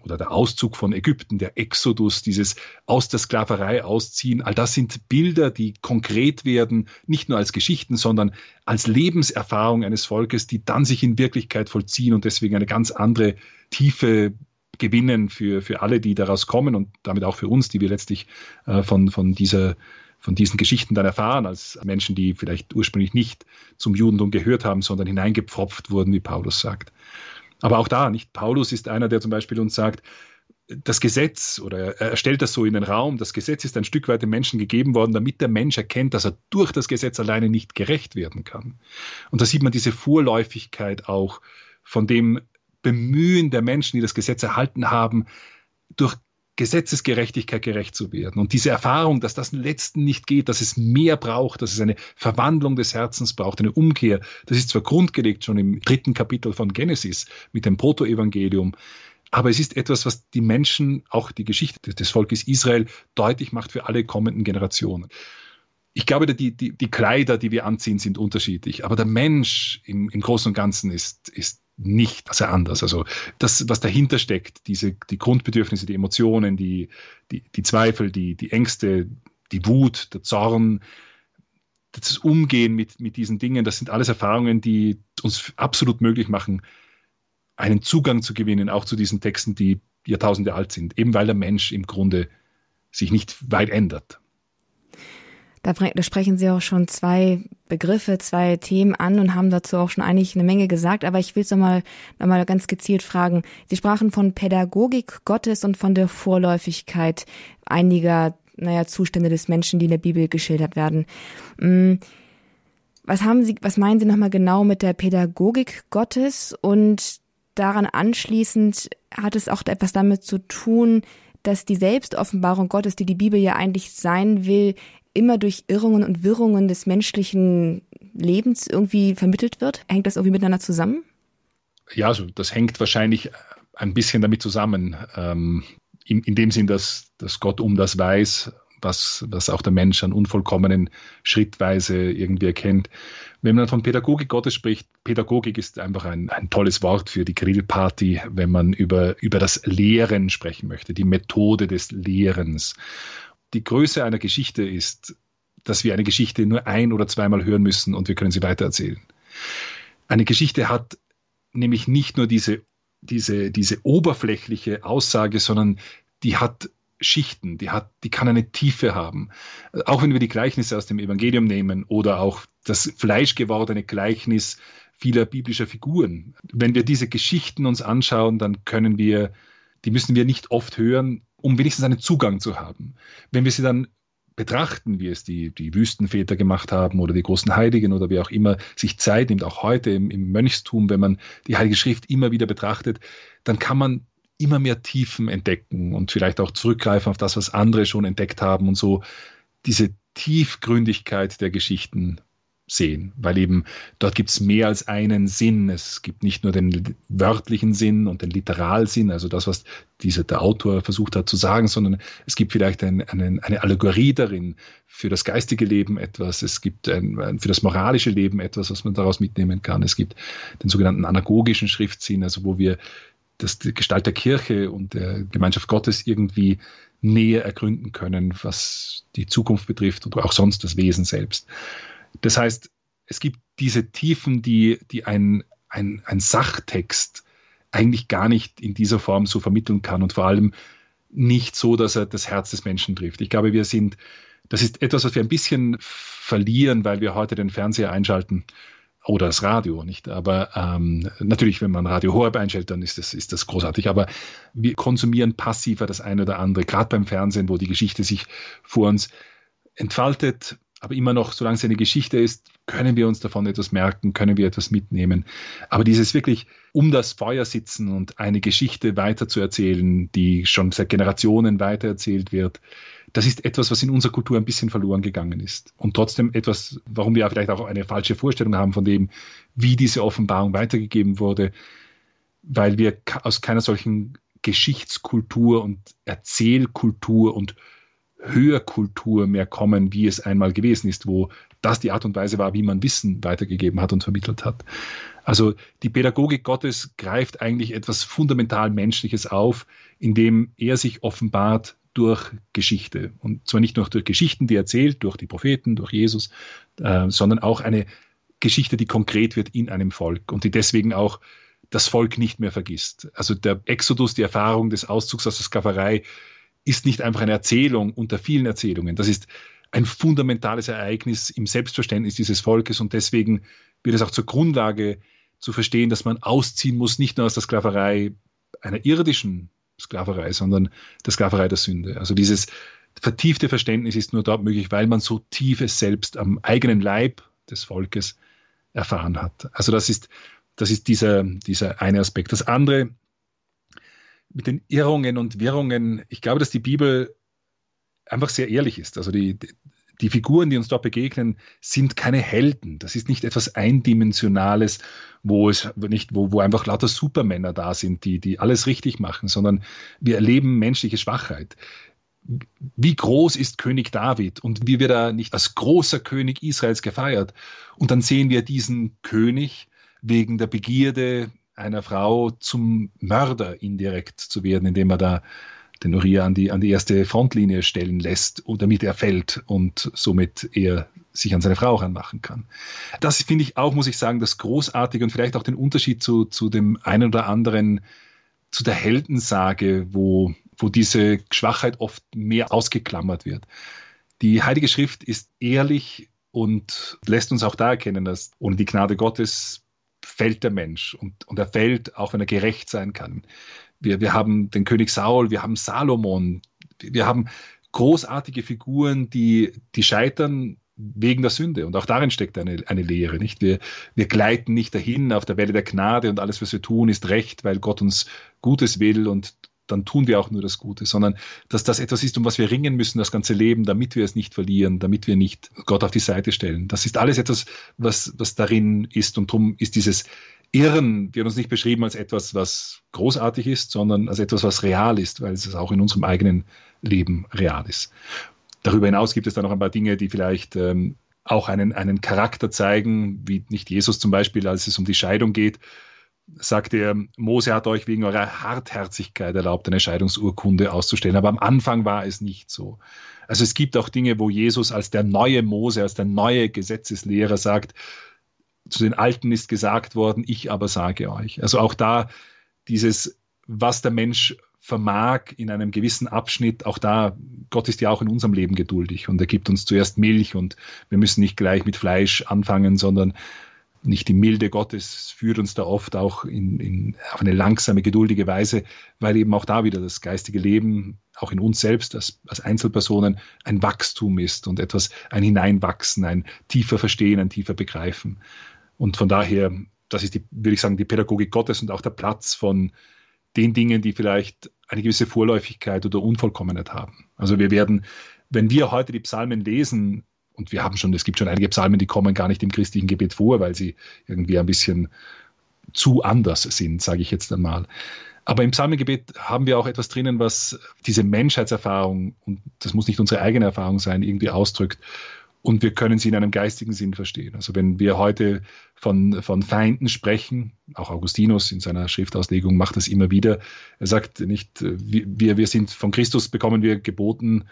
oder der Auszug von Ägypten, der Exodus, dieses aus der Sklaverei ausziehen, all das sind Bilder, die konkret werden, nicht nur als Geschichten, sondern als Lebenserfahrung eines Volkes, die dann sich in Wirklichkeit vollziehen und deswegen eine ganz andere Tiefe gewinnen für, für alle, die daraus kommen und damit auch für uns, die wir letztlich äh, von, von dieser von diesen Geschichten dann erfahren, als Menschen, die vielleicht ursprünglich nicht zum Judentum gehört haben, sondern hineingepfropft wurden, wie Paulus sagt. Aber auch da, nicht Paulus ist einer, der zum Beispiel uns sagt, das Gesetz, oder er stellt das so in den Raum, das Gesetz ist ein Stück weit dem Menschen gegeben worden, damit der Mensch erkennt, dass er durch das Gesetz alleine nicht gerecht werden kann. Und da sieht man diese Vorläufigkeit auch von dem Bemühen der Menschen, die das Gesetz erhalten haben, durch Gesetzesgerechtigkeit gerecht zu werden. Und diese Erfahrung, dass das letzten nicht geht, dass es mehr braucht, dass es eine Verwandlung des Herzens braucht, eine Umkehr, das ist zwar grundgelegt schon im dritten Kapitel von Genesis mit dem Protoevangelium, aber es ist etwas, was die Menschen, auch die Geschichte des Volkes Israel deutlich macht für alle kommenden Generationen. Ich glaube, die, die, die Kleider, die wir anziehen, sind unterschiedlich, aber der Mensch im, im Großen und Ganzen ist, ist nicht sehr anders. Also das, was dahinter steckt, diese, die Grundbedürfnisse, die Emotionen, die, die, die Zweifel, die, die Ängste, die Wut, der Zorn, das Umgehen mit, mit diesen Dingen, das sind alles Erfahrungen, die uns absolut möglich machen, einen Zugang zu gewinnen, auch zu diesen Texten, die Jahrtausende alt sind, eben weil der Mensch im Grunde sich nicht weit ändert. Da, da sprechen Sie auch schon zwei Begriffe, zwei Themen an und haben dazu auch schon eigentlich eine Menge gesagt. Aber ich will es nochmal noch mal ganz gezielt fragen. Sie sprachen von Pädagogik Gottes und von der Vorläufigkeit einiger, naja, Zustände des Menschen, die in der Bibel geschildert werden. Mm, was haben Sie, was meinen Sie nochmal genau mit der Pädagogik Gottes? Und daran anschließend hat es auch etwas damit zu tun, dass die Selbstoffenbarung Gottes, die die Bibel ja eigentlich sein will, immer durch Irrungen und Wirrungen des menschlichen Lebens irgendwie vermittelt wird? Hängt das irgendwie miteinander zusammen? Ja, also das hängt wahrscheinlich ein bisschen damit zusammen. Ähm, in, in dem Sinn, dass, dass Gott um das weiß, was, was auch der Mensch an Unvollkommenen schrittweise irgendwie erkennt. Wenn man von Pädagogik Gottes spricht, Pädagogik ist einfach ein, ein tolles Wort für die Grillparty, wenn man über, über das Lehren sprechen möchte, die Methode des Lehrens die Größe einer Geschichte ist, dass wir eine Geschichte nur ein oder zweimal hören müssen und wir können sie weitererzählen. Eine Geschichte hat nämlich nicht nur diese, diese, diese oberflächliche Aussage, sondern die hat Schichten, die hat, die kann eine Tiefe haben. Auch wenn wir die Gleichnisse aus dem Evangelium nehmen oder auch das fleischgewordene Gleichnis vieler biblischer Figuren. Wenn wir diese Geschichten uns anschauen, dann können wir, die müssen wir nicht oft hören, um wenigstens einen Zugang zu haben. Wenn wir sie dann betrachten, wie es die, die Wüstenväter gemacht haben oder die großen Heiligen oder wie auch immer, sich Zeit nimmt, auch heute im, im Mönchstum, wenn man die Heilige Schrift immer wieder betrachtet, dann kann man immer mehr Tiefen entdecken und vielleicht auch zurückgreifen auf das, was andere schon entdeckt haben und so diese Tiefgründigkeit der Geschichten sehen, weil eben dort gibt es mehr als einen Sinn. Es gibt nicht nur den wörtlichen Sinn und den Literalsinn, also das, was dieser, der Autor versucht hat zu sagen, sondern es gibt vielleicht ein, ein, eine Allegorie darin für das geistige Leben etwas, es gibt ein, für das moralische Leben etwas, was man daraus mitnehmen kann. Es gibt den sogenannten anagogischen Schriftsinn, also wo wir das, die Gestalt der Kirche und der Gemeinschaft Gottes irgendwie näher ergründen können, was die Zukunft betrifft oder auch sonst das Wesen selbst. Das heißt, es gibt diese Tiefen, die, die ein, ein, ein Sachtext eigentlich gar nicht in dieser Form so vermitteln kann und vor allem nicht so, dass er das Herz des Menschen trifft. Ich glaube, wir sind, das ist etwas, was wir ein bisschen verlieren, weil wir heute den Fernseher einschalten oder das Radio, nicht? Aber ähm, natürlich, wenn man Radio Horeb einschaltet, dann ist das, ist das großartig. Aber wir konsumieren passiver das eine oder andere, gerade beim Fernsehen, wo die Geschichte sich vor uns entfaltet aber immer noch, solange es eine Geschichte ist, können wir uns davon etwas merken, können wir etwas mitnehmen. Aber dieses wirklich um das Feuer sitzen und eine Geschichte weiterzuerzählen, die schon seit Generationen weitererzählt wird, das ist etwas, was in unserer Kultur ein bisschen verloren gegangen ist. Und trotzdem etwas, warum wir vielleicht auch eine falsche Vorstellung haben von dem, wie diese Offenbarung weitergegeben wurde, weil wir aus keiner solchen Geschichtskultur und Erzählkultur und Hörkultur mehr kommen, wie es einmal gewesen ist, wo das die Art und Weise war, wie man Wissen weitergegeben hat und vermittelt hat. Also die Pädagogik Gottes greift eigentlich etwas fundamental Menschliches auf, indem er sich offenbart durch Geschichte. Und zwar nicht nur durch Geschichten, die er erzählt, durch die Propheten, durch Jesus, äh, sondern auch eine Geschichte, die konkret wird in einem Volk und die deswegen auch das Volk nicht mehr vergisst. Also der Exodus, die Erfahrung des Auszugs aus der Sklaverei, ist nicht einfach eine Erzählung unter vielen Erzählungen. Das ist ein fundamentales Ereignis im Selbstverständnis dieses Volkes und deswegen wird es auch zur Grundlage zu verstehen, dass man ausziehen muss, nicht nur aus der Sklaverei einer irdischen Sklaverei, sondern der Sklaverei der Sünde. Also dieses vertiefte Verständnis ist nur dort möglich, weil man so tiefes selbst am eigenen Leib des Volkes erfahren hat. Also das ist, das ist dieser, dieser eine Aspekt. Das andere mit den Irrungen und Wirrungen, ich glaube, dass die Bibel einfach sehr ehrlich ist. Also die, die Figuren, die uns dort begegnen, sind keine Helden. Das ist nicht etwas Eindimensionales, wo es nicht, wo, wo einfach lauter Supermänner da sind, die, die alles richtig machen, sondern wir erleben menschliche Schwachheit. Wie groß ist König David und wie wird er nicht als großer König Israels gefeiert? Und dann sehen wir diesen König wegen der Begierde einer Frau zum Mörder indirekt zu werden, indem er da den Uriah an die, an die erste Frontlinie stellen lässt, damit er fällt und somit er sich an seine Frau ranmachen kann. Das finde ich auch, muss ich sagen, das Großartige und vielleicht auch den Unterschied zu, zu dem einen oder anderen, zu der Heldensage, wo, wo diese Schwachheit oft mehr ausgeklammert wird. Die Heilige Schrift ist ehrlich und lässt uns auch da erkennen, dass ohne die Gnade Gottes fällt der Mensch und, und er fällt, auch wenn er gerecht sein kann. Wir, wir haben den König Saul, wir haben Salomon, wir haben großartige Figuren, die, die scheitern wegen der Sünde. Und auch darin steckt eine, eine Lehre. Nicht? Wir, wir gleiten nicht dahin auf der Welle der Gnade und alles, was wir tun, ist recht, weil Gott uns Gutes will und dann tun wir auch nur das Gute, sondern dass das etwas ist, um was wir ringen müssen, das ganze Leben, damit wir es nicht verlieren, damit wir nicht Gott auf die Seite stellen. Das ist alles etwas, was, was darin ist und darum ist dieses Irren wird uns nicht beschrieben als etwas, was großartig ist, sondern als etwas, was real ist, weil es auch in unserem eigenen Leben real ist. Darüber hinaus gibt es dann noch ein paar Dinge, die vielleicht ähm, auch einen, einen Charakter zeigen, wie nicht Jesus zum Beispiel, als es um die Scheidung geht, sagt er, Mose hat euch wegen eurer Hartherzigkeit erlaubt, eine Scheidungsurkunde auszustellen. Aber am Anfang war es nicht so. Also es gibt auch Dinge, wo Jesus als der neue Mose, als der neue Gesetzeslehrer sagt, zu den Alten ist gesagt worden, ich aber sage euch. Also auch da dieses, was der Mensch vermag in einem gewissen Abschnitt, auch da, Gott ist ja auch in unserem Leben geduldig und er gibt uns zuerst Milch und wir müssen nicht gleich mit Fleisch anfangen, sondern nicht die Milde Gottes führt uns da oft auch in, in, auf eine langsame, geduldige Weise, weil eben auch da wieder das geistige Leben, auch in uns selbst als, als Einzelpersonen, ein Wachstum ist und etwas, ein Hineinwachsen, ein tiefer Verstehen, ein tiefer Begreifen. Und von daher, das ist die, würde ich sagen, die Pädagogik Gottes und auch der Platz von den Dingen, die vielleicht eine gewisse Vorläufigkeit oder Unvollkommenheit haben. Also wir werden, wenn wir heute die Psalmen lesen, und wir haben schon, es gibt schon einige Psalmen, die kommen gar nicht im christlichen Gebet vor, weil sie irgendwie ein bisschen zu anders sind, sage ich jetzt einmal. Aber im Psalmengebet haben wir auch etwas drinnen, was diese Menschheitserfahrung, und das muss nicht unsere eigene Erfahrung sein, irgendwie ausdrückt. Und wir können sie in einem geistigen Sinn verstehen. Also wenn wir heute von, von Feinden sprechen, auch Augustinus in seiner Schriftauslegung macht das immer wieder. Er sagt nicht, wir, wir sind von Christus bekommen wir geboten,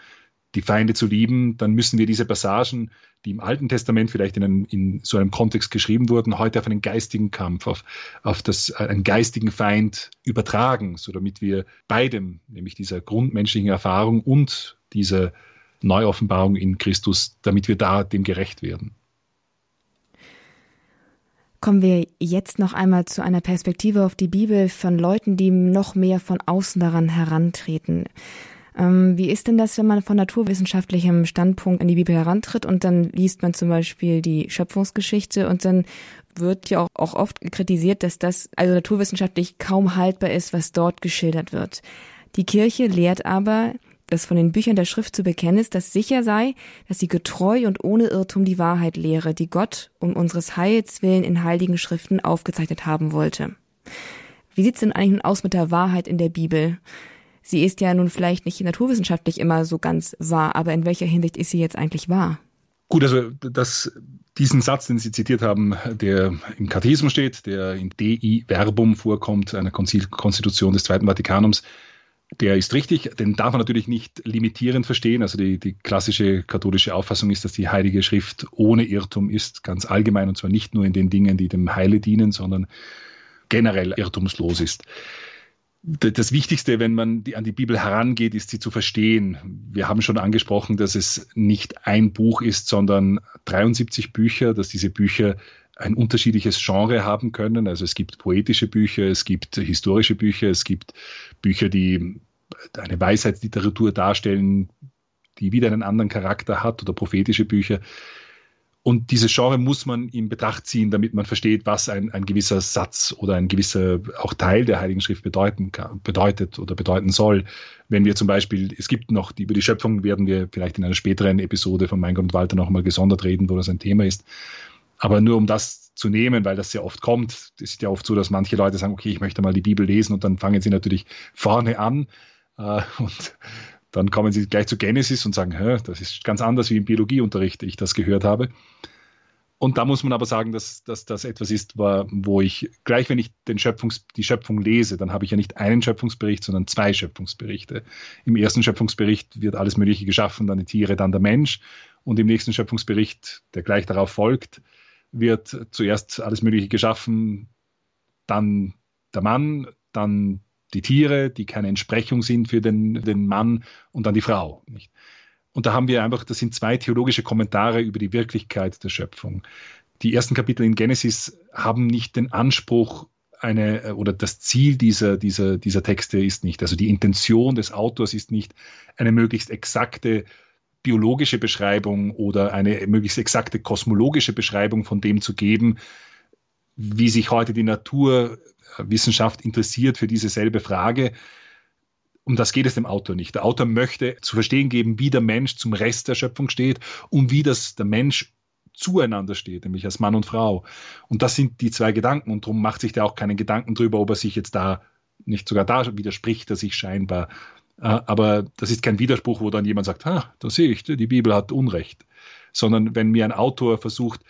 die Feinde zu lieben, dann müssen wir diese Passagen, die im Alten Testament vielleicht in, einem, in so einem Kontext geschrieben wurden, heute auf einen geistigen Kampf, auf, auf das, einen geistigen Feind übertragen, so damit wir beidem, nämlich dieser grundmenschlichen Erfahrung und dieser Neuoffenbarung in Christus, damit wir da dem gerecht werden. Kommen wir jetzt noch einmal zu einer Perspektive auf die Bibel von Leuten, die noch mehr von außen daran herantreten. Ähm, wie ist denn das, wenn man von naturwissenschaftlichem Standpunkt an die Bibel herantritt und dann liest man zum Beispiel die Schöpfungsgeschichte und dann wird ja auch, auch oft kritisiert, dass das also naturwissenschaftlich kaum haltbar ist, was dort geschildert wird. Die Kirche lehrt aber, dass von den Büchern der Schrift zu bekennen ist, dass sicher sei, dass sie getreu und ohne Irrtum die Wahrheit lehre, die Gott um unseres Heils willen in heiligen Schriften aufgezeichnet haben wollte. Wie sieht's denn eigentlich aus mit der Wahrheit in der Bibel? Sie ist ja nun vielleicht nicht naturwissenschaftlich immer so ganz wahr, aber in welcher Hinsicht ist sie jetzt eigentlich wahr? Gut, also das, diesen Satz, den Sie zitiert haben, der im Katechismus steht, der in Dei Verbum vorkommt, einer Konstitution des Zweiten Vatikanums, der ist richtig, den darf man natürlich nicht limitierend verstehen. Also die, die klassische katholische Auffassung ist, dass die Heilige Schrift ohne Irrtum ist, ganz allgemein, und zwar nicht nur in den Dingen, die dem Heile dienen, sondern generell irrtumslos ist das Wichtigste, wenn man die, an die Bibel herangeht, ist sie zu verstehen. Wir haben schon angesprochen, dass es nicht ein Buch ist, sondern 73 Bücher, dass diese Bücher ein unterschiedliches Genre haben können. Also es gibt poetische Bücher, es gibt historische Bücher, es gibt Bücher, die eine Weisheitsliteratur darstellen, die wieder einen anderen Charakter hat oder prophetische Bücher. Und dieses Genre muss man in Betracht ziehen, damit man versteht, was ein, ein gewisser Satz oder ein gewisser auch Teil der Heiligen Schrift bedeuten kann, bedeutet oder bedeuten soll. Wenn wir zum Beispiel, es gibt noch, die, über die Schöpfung werden wir vielleicht in einer späteren Episode von Mein Gott und Walter noch einmal gesondert reden, wo das ein Thema ist. Aber nur um das zu nehmen, weil das sehr oft kommt, es ist ja oft so, dass manche Leute sagen, okay, ich möchte mal die Bibel lesen und dann fangen sie natürlich vorne an äh, und dann kommen sie gleich zu Genesis und sagen, Hä, das ist ganz anders wie im Biologieunterricht, ich das gehört habe. Und da muss man aber sagen, dass, dass das etwas ist, wo ich gleich, wenn ich den Schöpfungs, die Schöpfung lese, dann habe ich ja nicht einen Schöpfungsbericht, sondern zwei Schöpfungsberichte. Im ersten Schöpfungsbericht wird alles Mögliche geschaffen, dann die Tiere, dann der Mensch. Und im nächsten Schöpfungsbericht, der gleich darauf folgt, wird zuerst alles Mögliche geschaffen, dann der Mann, dann die Tiere, die keine Entsprechung sind für den, den Mann und dann die Frau. Nicht? Und da haben wir einfach, das sind zwei theologische Kommentare über die Wirklichkeit der Schöpfung. Die ersten Kapitel in Genesis haben nicht den Anspruch, eine, oder das Ziel dieser, dieser, dieser Texte ist nicht, also die Intention des Autors ist nicht, eine möglichst exakte biologische Beschreibung oder eine möglichst exakte kosmologische Beschreibung von dem zu geben, wie sich heute die Naturwissenschaft interessiert für diese selbe Frage. Um das geht es dem Autor nicht. Der Autor möchte zu verstehen geben, wie der Mensch zum Rest der Schöpfung steht und wie das der Mensch zueinander steht, nämlich als Mann und Frau. Und das sind die zwei Gedanken und darum macht sich der auch keinen Gedanken darüber, ob er sich jetzt da nicht sogar da widerspricht er sich scheinbar. Äh, aber das ist kein Widerspruch, wo dann jemand sagt, ha, da sehe ich, die Bibel hat Unrecht. Sondern wenn mir ein Autor versucht,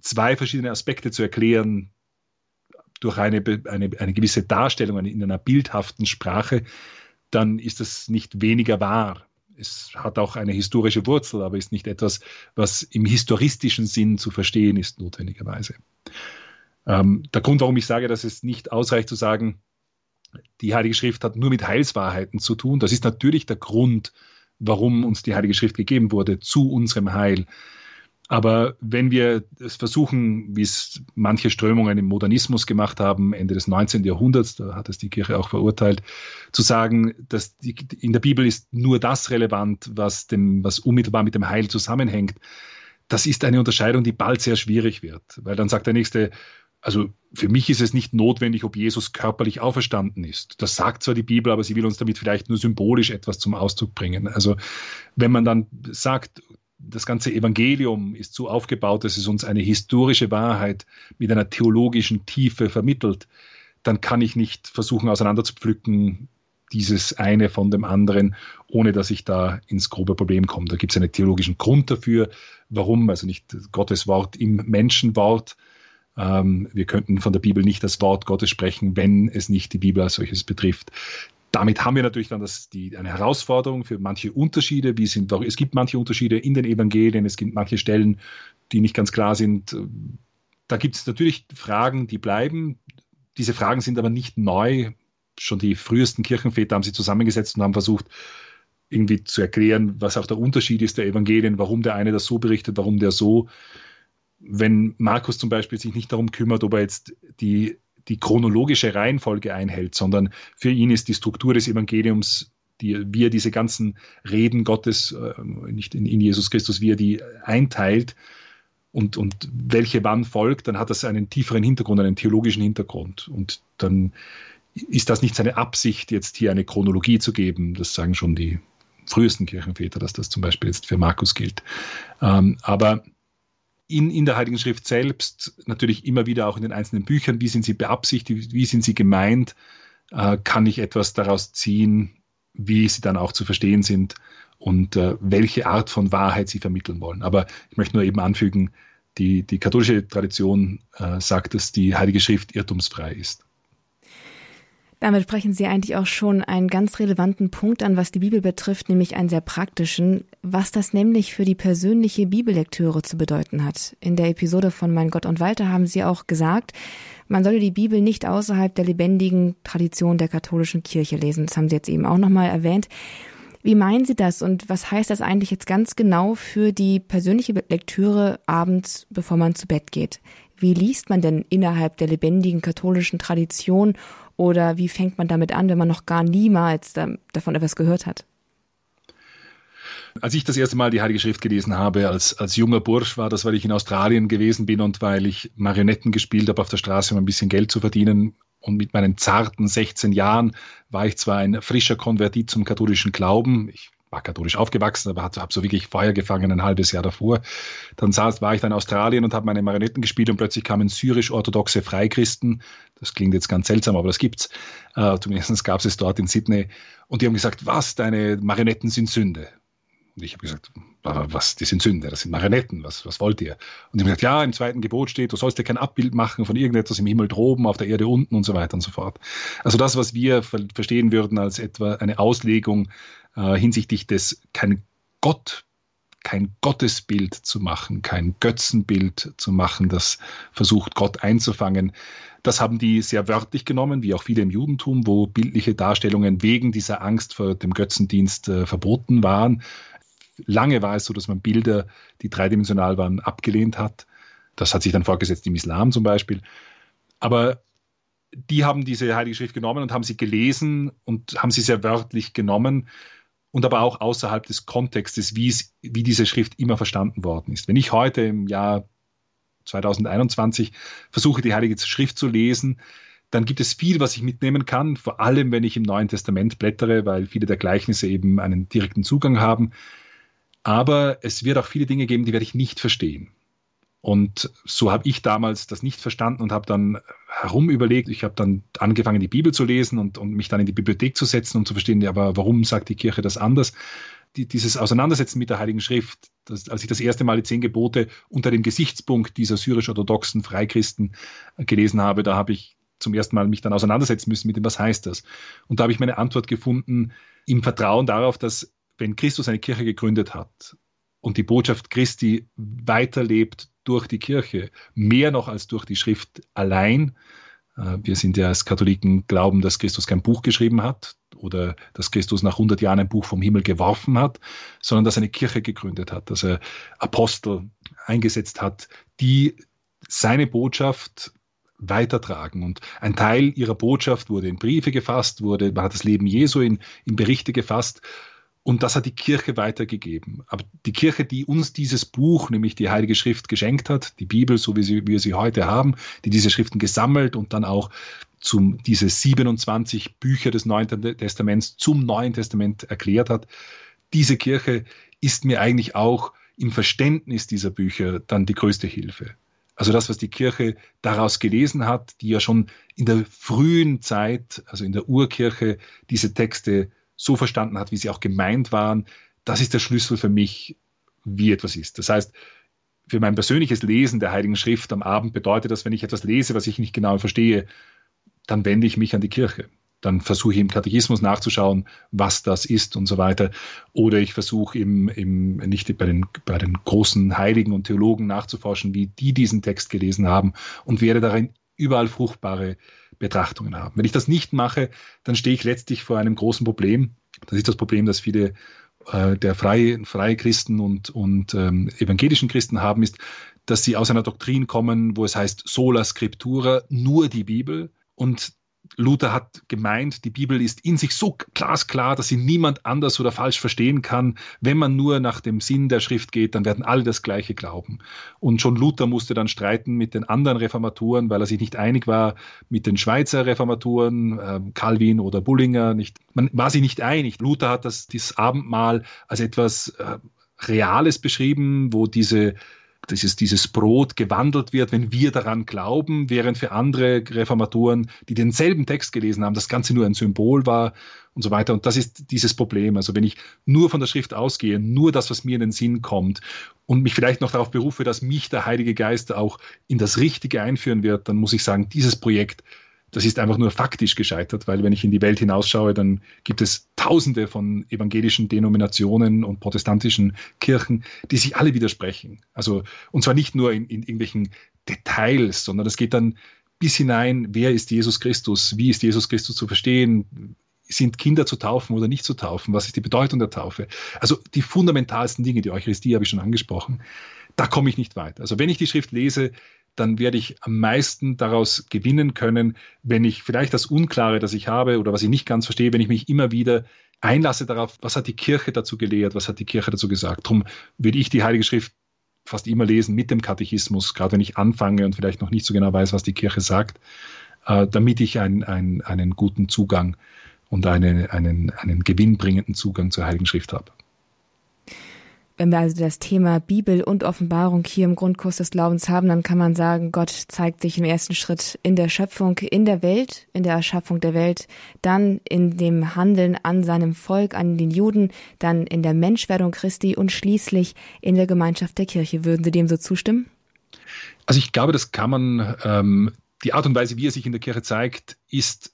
zwei verschiedene Aspekte zu erklären, durch eine, eine, eine gewisse Darstellung in einer bildhaften Sprache, dann ist das nicht weniger wahr. Es hat auch eine historische Wurzel, aber ist nicht etwas, was im historistischen Sinn zu verstehen ist, notwendigerweise. Ähm, der Grund, warum ich sage, dass es nicht ausreicht zu sagen, die Heilige Schrift hat nur mit Heilswahrheiten zu tun, das ist natürlich der Grund, warum uns die Heilige Schrift gegeben wurde, zu unserem Heil. Aber wenn wir es versuchen, wie es manche Strömungen im Modernismus gemacht haben, Ende des 19. Jahrhunderts, da hat es die Kirche auch verurteilt, zu sagen, dass die, in der Bibel ist nur das relevant, was, dem, was unmittelbar mit dem Heil zusammenhängt, das ist eine Unterscheidung, die bald sehr schwierig wird. Weil dann sagt der Nächste, also für mich ist es nicht notwendig, ob Jesus körperlich auferstanden ist. Das sagt zwar die Bibel, aber sie will uns damit vielleicht nur symbolisch etwas zum Ausdruck bringen. Also wenn man dann sagt, das ganze Evangelium ist so aufgebaut, dass es uns eine historische Wahrheit mit einer theologischen Tiefe vermittelt, dann kann ich nicht versuchen auseinanderzupflücken, dieses eine von dem anderen, ohne dass ich da ins grobe Problem komme. Da gibt es einen theologischen Grund dafür, warum, also nicht Gottes Wort im Menschenwort. Ähm, wir könnten von der Bibel nicht das Wort Gottes sprechen, wenn es nicht die Bibel als solches betrifft damit haben wir natürlich dann das, die, eine Herausforderung für manche Unterschiede. Wie sind, es gibt manche Unterschiede in den Evangelien, es gibt manche Stellen, die nicht ganz klar sind. Da gibt es natürlich Fragen, die bleiben. Diese Fragen sind aber nicht neu. Schon die frühesten Kirchenväter haben sie zusammengesetzt und haben versucht, irgendwie zu erklären, was auch der Unterschied ist der Evangelien, warum der eine das so berichtet, warum der so. Wenn Markus zum Beispiel sich nicht darum kümmert, ob er jetzt die die chronologische Reihenfolge einhält, sondern für ihn ist die Struktur des Evangeliums, die, wie er diese ganzen Reden Gottes, äh, nicht in, in, Jesus Christus, wie er die einteilt und, und welche wann folgt, dann hat das einen tieferen Hintergrund, einen theologischen Hintergrund. Und dann ist das nicht seine Absicht, jetzt hier eine Chronologie zu geben. Das sagen schon die frühesten Kirchenväter, dass das zum Beispiel jetzt für Markus gilt. Ähm, aber in, in der Heiligen Schrift selbst, natürlich immer wieder auch in den einzelnen Büchern, wie sind sie beabsichtigt, wie sind sie gemeint, äh, kann ich etwas daraus ziehen, wie sie dann auch zu verstehen sind und äh, welche Art von Wahrheit sie vermitteln wollen. Aber ich möchte nur eben anfügen, die, die katholische Tradition äh, sagt, dass die Heilige Schrift irrtumsfrei ist. Damit sprechen Sie eigentlich auch schon einen ganz relevanten Punkt an, was die Bibel betrifft, nämlich einen sehr praktischen, was das nämlich für die persönliche Bibellektüre zu bedeuten hat. In der Episode von Mein Gott und Walter haben Sie auch gesagt, man solle die Bibel nicht außerhalb der lebendigen Tradition der katholischen Kirche lesen. Das haben Sie jetzt eben auch nochmal erwähnt. Wie meinen Sie das und was heißt das eigentlich jetzt ganz genau für die persönliche Lektüre abends, bevor man zu Bett geht? Wie liest man denn innerhalb der lebendigen katholischen Tradition oder wie fängt man damit an, wenn man noch gar niemals davon etwas gehört hat? Als ich das erste Mal die Heilige Schrift gelesen habe, als, als junger Bursch, war das, weil ich in Australien gewesen bin und weil ich Marionetten gespielt habe auf der Straße, um ein bisschen Geld zu verdienen. Und mit meinen zarten 16 Jahren war ich zwar ein frischer Konvertit zum katholischen Glauben. Ich war katholisch aufgewachsen, aber habe so wirklich Feuer gefangen ein halbes Jahr davor. Dann saß, war ich dann in Australien und habe meine Marionetten gespielt und plötzlich kamen syrisch-orthodoxe Freikristen. Das klingt jetzt ganz seltsam, aber das gibt's. Äh, zumindest gab es es dort in Sydney. Und die haben gesagt, was, deine Marionetten sind Sünde. Und ich habe gesagt, was, die sind Sünde, das sind Marionetten, was, was wollt ihr? Und die haben gesagt, ja, im zweiten Gebot steht, du sollst dir kein Abbild machen von irgendetwas im Himmel droben, auf der Erde unten und so weiter und so fort. Also das, was wir verstehen würden als etwa eine Auslegung äh, hinsichtlich des kein Gott, kein Gottesbild zu machen, kein Götzenbild zu machen, das versucht Gott einzufangen. Das haben die sehr wörtlich genommen, wie auch viele im Judentum, wo bildliche Darstellungen wegen dieser Angst vor dem Götzendienst äh, verboten waren. Lange war es so, dass man Bilder, die dreidimensional waren, abgelehnt hat. Das hat sich dann fortgesetzt im Islam zum Beispiel. Aber die haben diese Heilige Schrift genommen und haben sie gelesen und haben sie sehr wörtlich genommen und aber auch außerhalb des Kontextes, wie, es, wie diese Schrift immer verstanden worden ist. Wenn ich heute im Jahr 2021 versuche, die Heilige Schrift zu lesen, dann gibt es viel, was ich mitnehmen kann, vor allem wenn ich im Neuen Testament blättere, weil viele der Gleichnisse eben einen direkten Zugang haben. Aber es wird auch viele Dinge geben, die werde ich nicht verstehen. Und so habe ich damals das nicht verstanden und habe dann herum überlegt. Ich habe dann angefangen, die Bibel zu lesen und, und mich dann in die Bibliothek zu setzen und zu verstehen, ja, aber warum sagt die Kirche das anders? Die, dieses Auseinandersetzen mit der Heiligen Schrift, das, als ich das erste Mal die zehn Gebote unter dem Gesichtspunkt dieser syrisch-orthodoxen Freikristen gelesen habe, da habe ich zum ersten Mal mich dann auseinandersetzen müssen mit dem, was heißt das? Und da habe ich meine Antwort gefunden im Vertrauen darauf, dass wenn Christus eine Kirche gegründet hat und die Botschaft Christi weiterlebt durch die Kirche, mehr noch als durch die Schrift allein. Äh, wir sind ja als Katholiken glauben, dass Christus kein Buch geschrieben hat oder dass Christus nach 100 Jahren ein Buch vom Himmel geworfen hat, sondern dass er eine Kirche gegründet hat, dass er Apostel eingesetzt hat, die seine Botschaft weitertragen. Und ein Teil ihrer Botschaft wurde in Briefe gefasst, wurde, man hat das Leben Jesu in, in Berichte gefasst. Und das hat die Kirche weitergegeben. Aber die Kirche, die uns dieses Buch, nämlich die Heilige Schrift, geschenkt hat, die Bibel, so wie, sie, wie wir sie heute haben, die diese Schriften gesammelt und dann auch zum, diese 27 Bücher des Neuen Testaments zum Neuen Testament erklärt hat, diese Kirche ist mir eigentlich auch im Verständnis dieser Bücher dann die größte Hilfe. Also das, was die Kirche daraus gelesen hat, die ja schon in der frühen Zeit, also in der Urkirche, diese Texte so verstanden hat, wie sie auch gemeint waren, das ist der Schlüssel für mich, wie etwas ist. Das heißt, für mein persönliches Lesen der Heiligen Schrift am Abend bedeutet das, wenn ich etwas lese, was ich nicht genau verstehe, dann wende ich mich an die Kirche dann versuche ich im Katechismus nachzuschauen, was das ist und so weiter. Oder ich versuche im, im, nicht bei den, bei den großen Heiligen und Theologen nachzuforschen, wie die diesen Text gelesen haben und werde darin überall fruchtbare Betrachtungen haben. Wenn ich das nicht mache, dann stehe ich letztlich vor einem großen Problem. Das ist das Problem, das viele äh, der freie, freie Christen und, und ähm, evangelischen Christen haben, ist, dass sie aus einer Doktrin kommen, wo es heißt sola scriptura, nur die Bibel. Und Luther hat gemeint, die Bibel ist in sich so glasklar, dass sie niemand anders oder falsch verstehen kann. Wenn man nur nach dem Sinn der Schrift geht, dann werden alle das Gleiche glauben. Und schon Luther musste dann streiten mit den anderen Reformatoren, weil er sich nicht einig war mit den Schweizer Reformatoren, äh, Calvin oder Bullinger. Nicht, man war sich nicht einig. Luther hat das, dieses Abendmahl als etwas äh, Reales beschrieben, wo diese dieses, dieses Brot gewandelt wird, wenn wir daran glauben, während für andere Reformatoren, die denselben Text gelesen haben, das Ganze nur ein Symbol war und so weiter. Und das ist dieses Problem. Also wenn ich nur von der Schrift ausgehe, nur das, was mir in den Sinn kommt und mich vielleicht noch darauf berufe, dass mich der Heilige Geist auch in das Richtige einführen wird, dann muss ich sagen, dieses Projekt das ist einfach nur faktisch gescheitert, weil wenn ich in die Welt hinausschaue, dann gibt es tausende von evangelischen Denominationen und protestantischen Kirchen, die sich alle widersprechen. Also, und zwar nicht nur in, in irgendwelchen Details, sondern es geht dann bis hinein, wer ist Jesus Christus, wie ist Jesus Christus zu verstehen, sind Kinder zu taufen oder nicht zu taufen, was ist die Bedeutung der Taufe. Also die fundamentalsten Dinge, die Eucharistie habe ich schon angesprochen, da komme ich nicht weit. Also wenn ich die Schrift lese, dann werde ich am meisten daraus gewinnen können, wenn ich vielleicht das Unklare, das ich habe oder was ich nicht ganz verstehe, wenn ich mich immer wieder einlasse darauf, was hat die Kirche dazu gelehrt, was hat die Kirche dazu gesagt. Darum würde ich die Heilige Schrift fast immer lesen mit dem Katechismus, gerade wenn ich anfange und vielleicht noch nicht so genau weiß, was die Kirche sagt, äh, damit ich ein, ein, einen guten Zugang und eine, einen, einen gewinnbringenden Zugang zur Heiligen Schrift habe. Wenn wir also das Thema Bibel und Offenbarung hier im Grundkurs des Glaubens haben, dann kann man sagen, Gott zeigt sich im ersten Schritt in der Schöpfung, in der Welt, in der Erschaffung der Welt, dann in dem Handeln an seinem Volk, an den Juden, dann in der Menschwerdung Christi und schließlich in der Gemeinschaft der Kirche. Würden Sie dem so zustimmen? Also ich glaube, das kann man, ähm, die Art und Weise, wie er sich in der Kirche zeigt, ist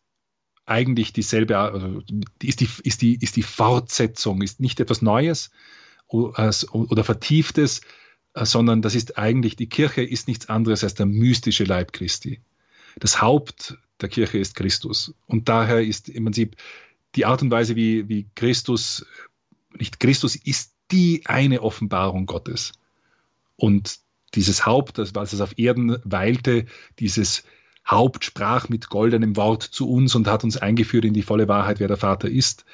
eigentlich dieselbe, also ist die, ist die, ist die Fortsetzung, ist nicht etwas Neues, oder vertieftes, äh, sondern das ist eigentlich, die Kirche ist nichts anderes als der mystische Leib Christi. Das Haupt der Kirche ist Christus. Und daher ist im Prinzip die Art und Weise, wie, wie Christus, nicht Christus ist die eine Offenbarung Gottes. Und dieses Haupt, das, was es auf Erden weilte, dieses Haupt sprach mit goldenem Wort zu uns und hat uns eingeführt in die volle Wahrheit, wer der Vater ist.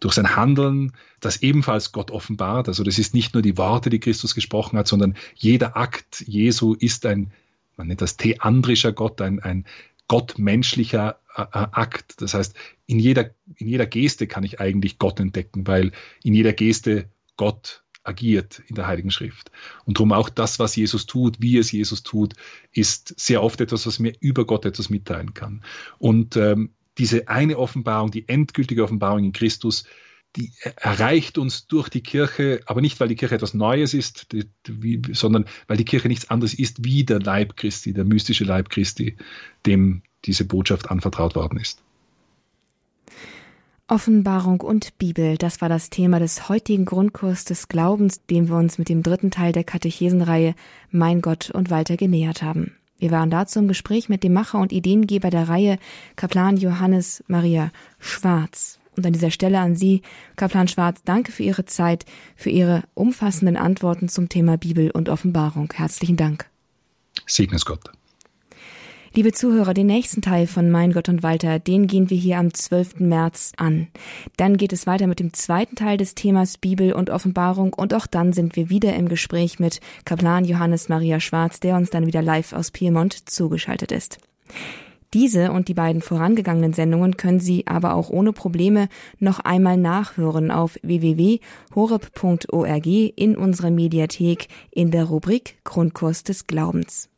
Durch sein Handeln, das ebenfalls Gott offenbart. Also das ist nicht nur die Worte, die Christus gesprochen hat, sondern jeder Akt Jesu ist ein, man nennt das theandrischer Gott, ein, ein gottmenschlicher äh, äh, Akt. Das heißt, in jeder, in jeder Geste kann ich eigentlich Gott entdecken, weil in jeder Geste Gott agiert in der Heiligen Schrift. Und darum auch das, was Jesus tut, wie es Jesus tut, ist sehr oft etwas, was mir über Gott etwas mitteilen kann. Und ähm, diese eine Offenbarung, die endgültige Offenbarung in Christus, die erreicht uns durch die Kirche, aber nicht, weil die Kirche etwas Neues ist, die, wie, sondern weil die Kirche nichts anderes ist wie der Leib Christi, der mystische Leib Christi, dem diese Botschaft anvertraut worden ist. Offenbarung und Bibel, das war das Thema des heutigen Grundkurs des Glaubens, dem wir uns mit dem dritten Teil der Katechesenreihe Mein Gott und Walter genähert haben. Wir waren dazu im Gespräch mit dem Macher und Ideengeber der Reihe, Kaplan Johannes Maria Schwarz. Und an dieser Stelle an Sie, Kaplan Schwarz, danke für Ihre Zeit, für Ihre umfassenden Antworten zum Thema Bibel und Offenbarung. Herzlichen Dank. Segne es Gott. Liebe Zuhörer, den nächsten Teil von Mein Gott und Walter, den gehen wir hier am 12. März an. Dann geht es weiter mit dem zweiten Teil des Themas Bibel und Offenbarung und auch dann sind wir wieder im Gespräch mit Kaplan Johannes Maria Schwarz, der uns dann wieder live aus Piemont zugeschaltet ist. Diese und die beiden vorangegangenen Sendungen können Sie aber auch ohne Probleme noch einmal nachhören auf www.horeb.org in unserer Mediathek in der Rubrik Grundkurs des Glaubens.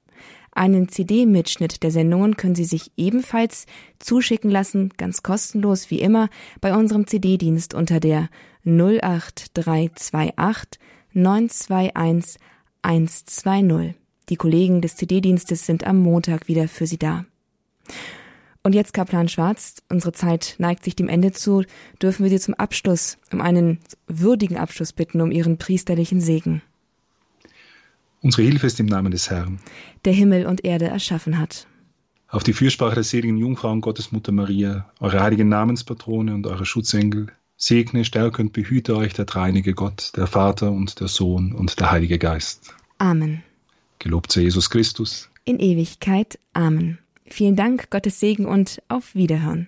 Einen CD-Mitschnitt der Sendungen können Sie sich ebenfalls zuschicken lassen, ganz kostenlos wie immer, bei unserem CD-Dienst unter der 08328 921 120. Die Kollegen des CD-Dienstes sind am Montag wieder für Sie da. Und jetzt, Kaplan Schwarz, unsere Zeit neigt sich dem Ende zu, dürfen wir Sie zum Abschluss, um einen würdigen Abschluss bitten, um Ihren priesterlichen Segen. Unsere Hilfe ist im Namen des Herrn, der Himmel und Erde erschaffen hat. Auf die Fürsprache der seligen Jungfrau und Gottesmutter Maria, eure heiligen Namenspatrone und eure Schutzengel, segne, stärke und behüte euch der dreinige Gott, der Vater und der Sohn und der Heilige Geist. Amen. Gelobt sei Jesus Christus. In Ewigkeit. Amen. Vielen Dank, Gottes Segen und auf Wiederhören.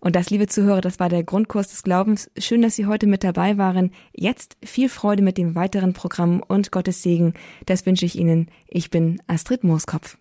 Und das, liebe Zuhörer, das war der Grundkurs des Glaubens. Schön, dass Sie heute mit dabei waren. Jetzt viel Freude mit dem weiteren Programm und Gottes Segen. Das wünsche ich Ihnen. Ich bin Astrid Mooskopf.